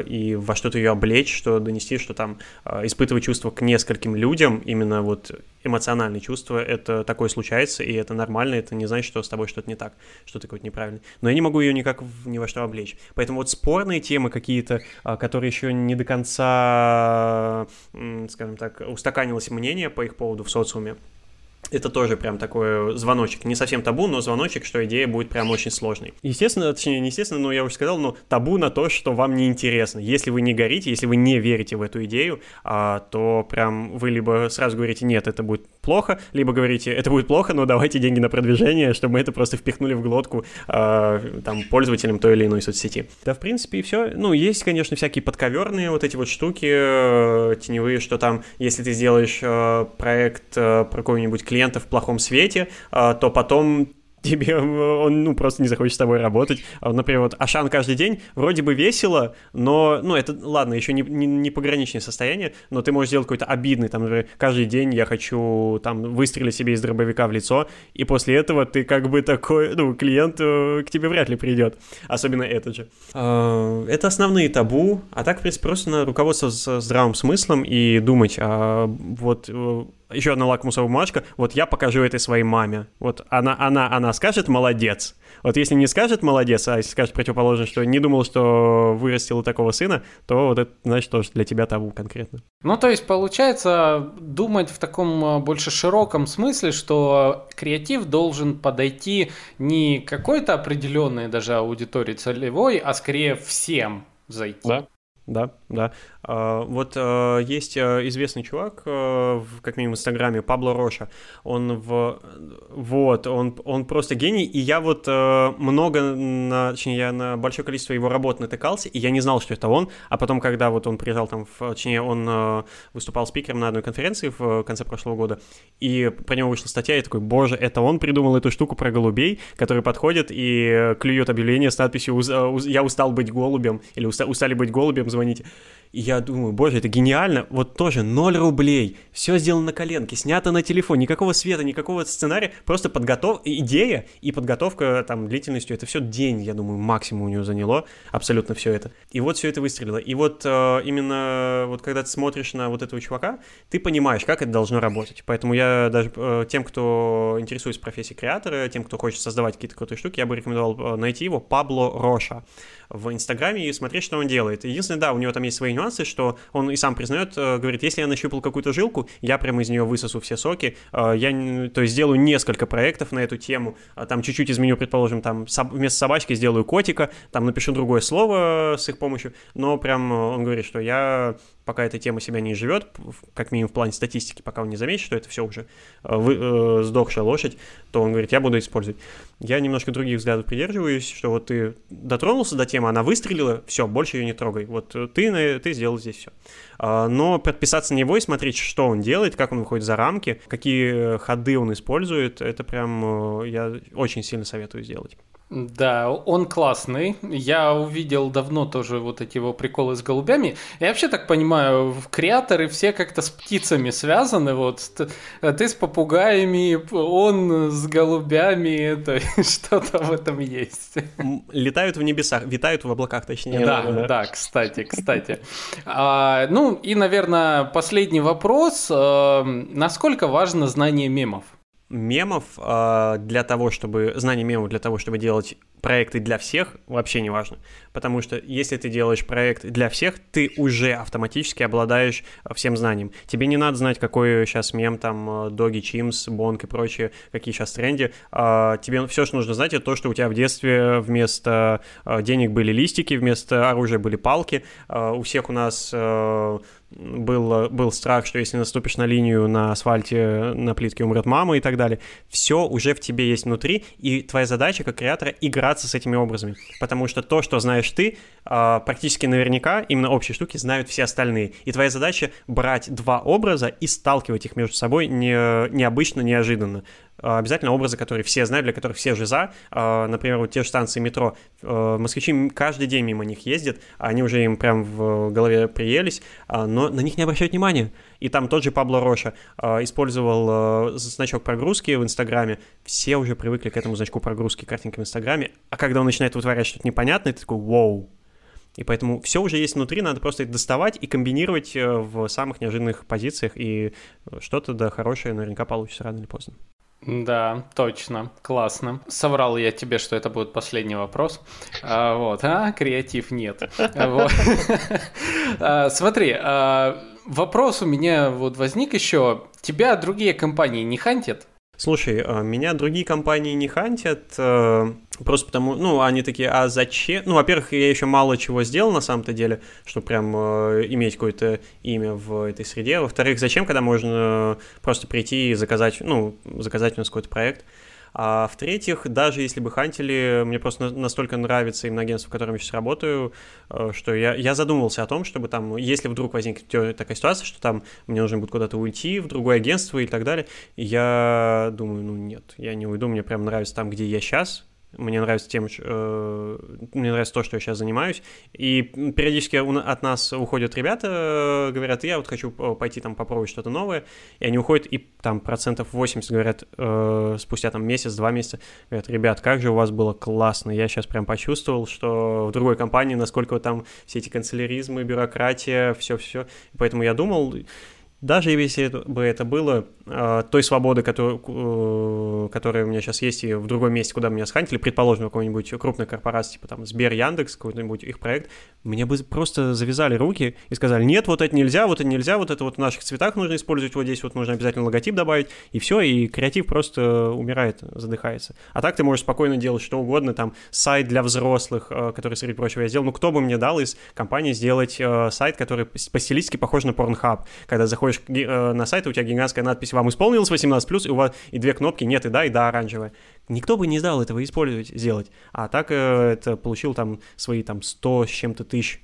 и во что-то ее облечь, что донести, что там испытывать чувства к нескольким людям, именно вот эмоциональные чувства, это такое случается, и это нормально, это не значит, что с тобой что-то не так, что ты какой-то неправильный. Но я не могу ее никак в, ни во что облечь. Поэтому вот спорные темы какие-то, а, которые еще не до конца, скажем так, устаканилось мнение по их поводу в социуме, это тоже прям такой звоночек. Не совсем табу, но звоночек, что идея будет прям очень сложной. Естественно, точнее, не естественно, но я уже сказал, но табу на то, что вам не интересно. Если вы не горите, если вы не верите в эту идею, а, то прям вы либо сразу говорите, нет, это будет плохо, либо говорите, это будет плохо, но давайте деньги на продвижение, чтобы мы это просто впихнули в глотку а, там пользователям той или иной соцсети. Да, в принципе, и все. Ну, есть, конечно, всякие подковерные вот эти вот штуки э, теневые, что там, если ты сделаешь э, проект э, про какой-нибудь клиента в плохом свете, а, то потом тебе он, ну, просто не захочет с тобой работать. А, например, вот Ашан каждый день вроде бы весело, но, ну, это, ладно, еще не, не, не пограничное состояние, но ты можешь сделать какой-то обидный, там, например, каждый день я хочу, там, выстрелить себе из дробовика в лицо, и после этого ты как бы такой, ну, клиент э, к тебе вряд ли придет, особенно этот же. А, это основные табу, а так, в принципе, просто надо руководствоваться здравым смыслом и думать, а вот э, еще одна лакмусовая бумажка, вот я покажу этой своей маме. Вот она, она, она скажет «молодец». Вот если не скажет «молодец», а если скажет противоположное, что не думал, что вырастил такого сына, то вот это, значит, тоже для тебя табу конкретно. Ну, то есть, получается, думать в таком а, больше широком смысле, что креатив должен подойти не какой-то определенной даже аудитории целевой, а скорее всем зайти. Да, да, да. А, вот а, есть а, известный чувак, как минимум в Инстаграме, Пабло Роша. Он в... Вот, он, он просто гений, и я вот много, на, точнее, я на большое количество его работ натыкался, и я не знал, что это он, а потом, когда вот он приезжал там, в, точнее, он выступал спикером на одной конференции в конце прошлого года, и про него вышла статья, и я такой, боже, это он придумал эту штуку про голубей, который подходит и клюет объявление с надписью «Я устал быть голубем» или «Устали быть голубем, звоните». И я думаю, боже, это гениально. Вот тоже 0 рублей. Все сделано на коленке, снято на телефон. Никакого света, никакого сценария. Просто подготов... идея и подготовка там длительностью. Это все день, я думаю, максимум у него заняло. Абсолютно все это. И вот все это выстрелило. И вот э, именно вот когда ты смотришь на вот этого чувака, ты понимаешь, как это должно работать. Поэтому я даже э, тем, кто интересуется профессией креатора, тем, кто хочет создавать какие-то крутые штуки, я бы рекомендовал э, найти его Пабло Роша в Инстаграме и смотреть, что он делает. Единственное, да, у него там есть свои нюансы, что он и сам признает, э, говорит, если я нащупал какую-то жилку, я прямо из нее высосу все соки, э, я, то есть, сделаю несколько проектов на эту тему, а там чуть-чуть изменю, предположим, там вместо собачки сделаю котика, там напишу другое слово с их помощью, но прям он говорит, что я пока эта тема себя не живет, как минимум в плане статистики, пока он не заметит, что это все уже э, вы, э, сдохшая лошадь, то он говорит, я буду использовать. Я немножко других взглядов придерживаюсь, что вот ты дотронулся до темы, она выстрелила, все, больше ее не трогай. Вот ты, ты сделал здесь все. А, но подписаться на него и смотреть, что он делает, как он выходит за рамки, какие ходы он использует, это прям э, я очень сильно советую сделать. Да, он классный. Я увидел давно тоже вот эти его приколы с голубями. Я вообще так понимаю, креаторы все как-то с птицами связаны. Вот ты с попугаями, он с голубями, то [LAUGHS] что-то в этом есть. Летают в небесах, витают в облаках, точнее. Да, да, да кстати, кстати. А, ну и, наверное, последний вопрос. А, насколько важно знание мемов? Мемов э, для того, чтобы... Знание мемов для того, чтобы делать проекты для всех, вообще не важно. Потому что если ты делаешь проект для всех, ты уже автоматически обладаешь а, всем знанием. Тебе не надо знать, какой сейчас мем, там, Доги, Чимс, Бонг и прочее, какие сейчас тренды. Э, тебе все, что нужно знать, это то, что у тебя в детстве вместо э, денег были листики, вместо оружия были палки. Э, у всех у нас... Э, был, был страх, что если наступишь на линию на асфальте, на плитке умрет мама и так далее. Все уже в тебе есть внутри, и твоя задача как креатора играть разбираться с этими образами. Потому что то, что знаешь ты, а, практически наверняка именно общие штуки знают все остальные. И твоя задача брать два образа и сталкивать их между собой не, необычно, неожиданно. А, обязательно образы, которые все знают, для которых все жиза. А, например, вот те же станции метро. Москвичи каждый день мимо них ездят, они уже им прям в голове приелись, но на них не обращают внимания. И там тот же Пабло Роша использовал значок прогрузки в Инстаграме. Все уже привыкли к этому значку прогрузки картинки в Инстаграме. А когда он начинает вытворять что-то непонятное, ты такой «Воу!» И поэтому все уже есть внутри, надо просто это доставать и комбинировать э, в самых неожиданных позициях, и что-то да хорошее наверняка получится рано или поздно. Да, точно, классно. Соврал я тебе, что это будет последний вопрос. А, вот, а креатив нет. [LAUGHS] А, смотри, а, вопрос у меня вот возник еще. Тебя другие компании не хантят? Слушай, а, меня другие компании не хантят, э, просто потому, ну, они такие, а зачем? Ну, во-первых, я еще мало чего сделал на самом-то деле, чтобы прям э, иметь какое-то имя в этой среде. Во-вторых, зачем, когда можно просто прийти и заказать, ну, заказать у нас какой-то проект. А в-третьих, даже если бы хантили, мне просто настолько нравится именно агентство, в котором я сейчас работаю, э, что я, я задумывался о том, чтобы там, если вдруг возникнет такая ситуация, что там мне нужно будет куда-то уйти в другое агентство и так далее, я думаю, ну нет, я не уйду, мне прям нравится там, где я сейчас, мне нравится тем, э, мне нравится то, что я сейчас занимаюсь. И периодически от нас уходят ребята, э, говорят, я вот хочу пойти там попробовать что-то новое. И они уходят, и там процентов 80 говорят э, спустя там месяц-два месяца, говорят, ребят, как же у вас было классно. Я сейчас прям почувствовал, что в другой компании, насколько там все эти канцеляризмы, бюрократия, все-все. Поэтому я думал, даже если бы это было э, той свободы, которую, э, которая у меня сейчас есть и в другом месте, куда меня схантили, предположим, какой-нибудь крупной корпорации, типа там Сбер, Яндекс, какой-нибудь их проект, мне бы просто завязали руки и сказали, нет, вот это нельзя, вот это нельзя, вот это вот в наших цветах нужно использовать, вот здесь вот нужно обязательно логотип добавить, и все, и креатив просто умирает, задыхается. А так ты можешь спокойно делать что угодно, там сайт для взрослых, э, который, среди прочего, я сделал, ну кто бы мне дал из компании сделать э, сайт, который по стилистике похож на Pornhub, когда заходишь заходишь э, на сайт, у тебя гигантская надпись «Вам исполнилось 18+,» и у вас и две кнопки «Нет» и «Да», и «Да» оранжевая. Никто бы не дал этого использовать, сделать. А так э, это получил там свои там 100 с чем-то тысяч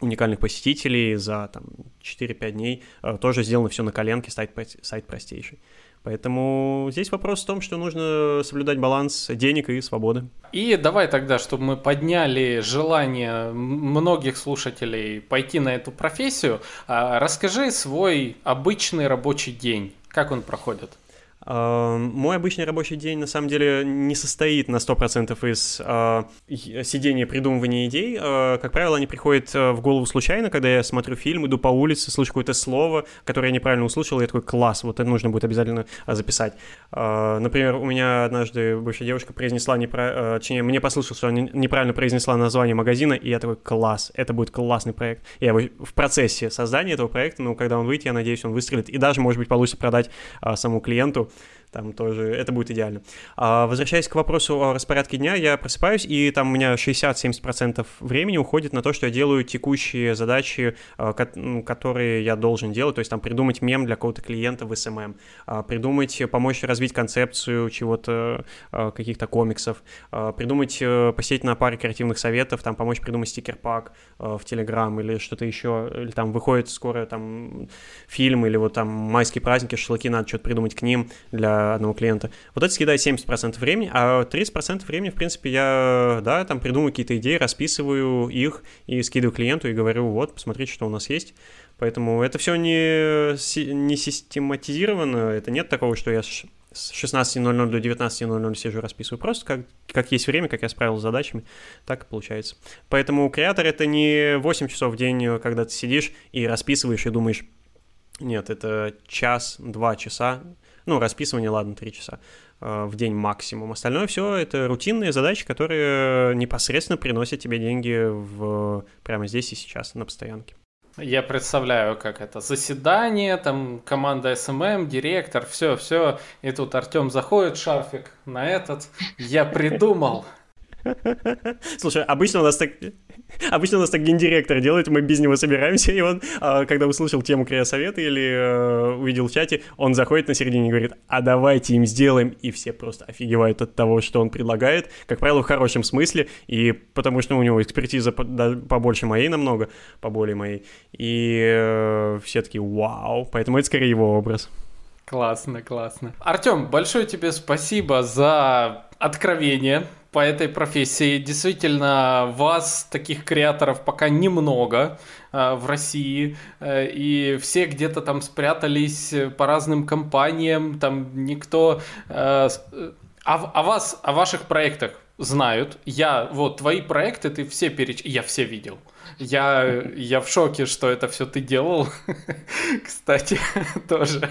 уникальных посетителей за там 4-5 дней. Э, тоже сделано все на коленке, сайт, сайт простейший. Поэтому здесь вопрос в том, что нужно соблюдать баланс денег и свободы. И давай тогда, чтобы мы подняли желание многих слушателей пойти на эту профессию, а, расскажи свой обычный рабочий день, как он проходит. Мой обычный рабочий день на самом деле не состоит на 100% из э, сидения придумывания идей. Э, как правило, они приходят э, в голову случайно, когда я смотрю фильм, иду по улице, слышу какое-то слово, которое я неправильно услышал, и я такой, класс, вот это нужно будет обязательно записать. Э, например, у меня однажды бывшая девушка произнесла, непра... э, точнее, мне послышал, что она неправильно произнесла название магазина, и я такой, класс, это будет классный проект. Я в процессе создания этого проекта, но когда он выйдет, я надеюсь, он выстрелит, и даже, может быть, получится продать самому клиенту там тоже это будет идеально. А, возвращаясь к вопросу о распорядке дня, я просыпаюсь, и там у меня 60-70% времени уходит на то, что я делаю текущие задачи, а, которые я должен делать, то есть там придумать мем для какого-то клиента в SMM, а, придумать, помочь развить концепцию чего-то, а, каких-то комиксов, придумать, а, посетить на паре креативных советов, там помочь придумать стикер-пак а, в Telegram или что-то еще, или там выходит скоро там фильм, или вот там майские праздники, шашлыки, надо что-то придумать к ним для одного клиента. Вот это съедает 70% времени, а 30% времени, в принципе, я, да, там придумываю какие-то идеи, расписываю их и скидываю клиенту и говорю, вот, посмотрите, что у нас есть. Поэтому это все не, не систематизировано, это нет такого, что я с 16.00 до 19.00 сижу, расписываю. Просто как, как есть время, как я справился с задачами, так и получается. Поэтому креатор — это не 8 часов в день, когда ты сидишь и расписываешь и думаешь, нет, это час-два часа ну, расписывание, ладно, 3 часа э, в день максимум. Остальное все это рутинные задачи, которые непосредственно приносят тебе деньги в, прямо здесь и сейчас на постоянке. Я представляю, как это заседание, там команда SMM, директор, все, все. И тут Артем заходит, шарфик на этот. Я придумал. [LAUGHS] Слушай, обычно у нас так... Обычно у нас так гендиректор делает, мы без него собираемся, и он, а, когда услышал тему Креосовета или э, увидел в чате, он заходит на середине и говорит, а давайте им сделаем, и все просто офигевают от того, что он предлагает, как правило, в хорошем смысле, и потому что у него экспертиза побольше моей намного, поболее моей, и э, все таки вау, поэтому это скорее его образ. Классно, классно. Артем, большое тебе спасибо за откровение по этой профессии. Действительно, вас, таких креаторов, пока немного э, в России, э, и все где-то там спрятались по разным компаниям, там никто... Э, э о, о вас, о ваших проектах знают. Я, вот, твои проекты ты все переч... Я все видел. Я, я в шоке, что это все ты делал. [LAUGHS] Кстати, [LAUGHS] тоже.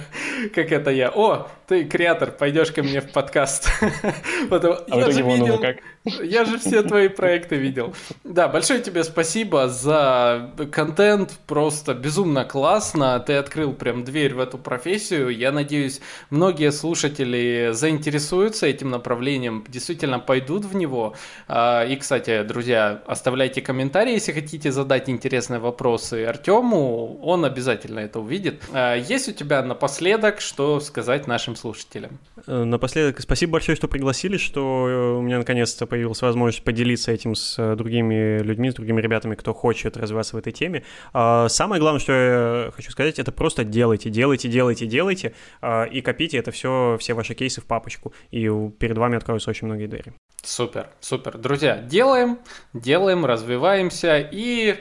Как это я? О, ты креатор, пойдешь ко мне в подкаст. [LAUGHS] Потом, а я же видел, как? Я же все твои проекты видел. Да, большое тебе спасибо за контент. Просто безумно классно. Ты открыл прям дверь в эту профессию. Я надеюсь, многие слушатели заинтересуются этим направлением, действительно пойдут в него. А, и, кстати, друзья, оставляйте комментарии, если хотите задать интересные вопросы Артему. Он обязательно это увидит. А, есть у тебя напоследок что сказать нашим слушателям? Э, напоследок, спасибо большое, что пригласили, что э, у меня наконец-то появилась возможность поделиться этим с э, другими людьми, с другими ребятами, кто хочет развиваться в этой теме. А, самое главное, что я хочу сказать, это просто делайте, делайте, делайте, делайте а, и копите это все, все ваши кейсы в папочку, и перед вами откроются очень многие двери. Супер, супер. Друзья, делаем, делаем, развиваемся и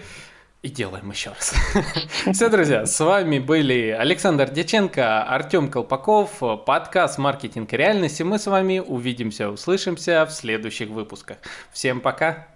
и делаем еще раз. [LAUGHS] Все, друзья, с вами были Александр Дяченко, Артем Колпаков, подкаст «Маркетинг и реальность». И мы с вами увидимся, услышимся в следующих выпусках. Всем пока!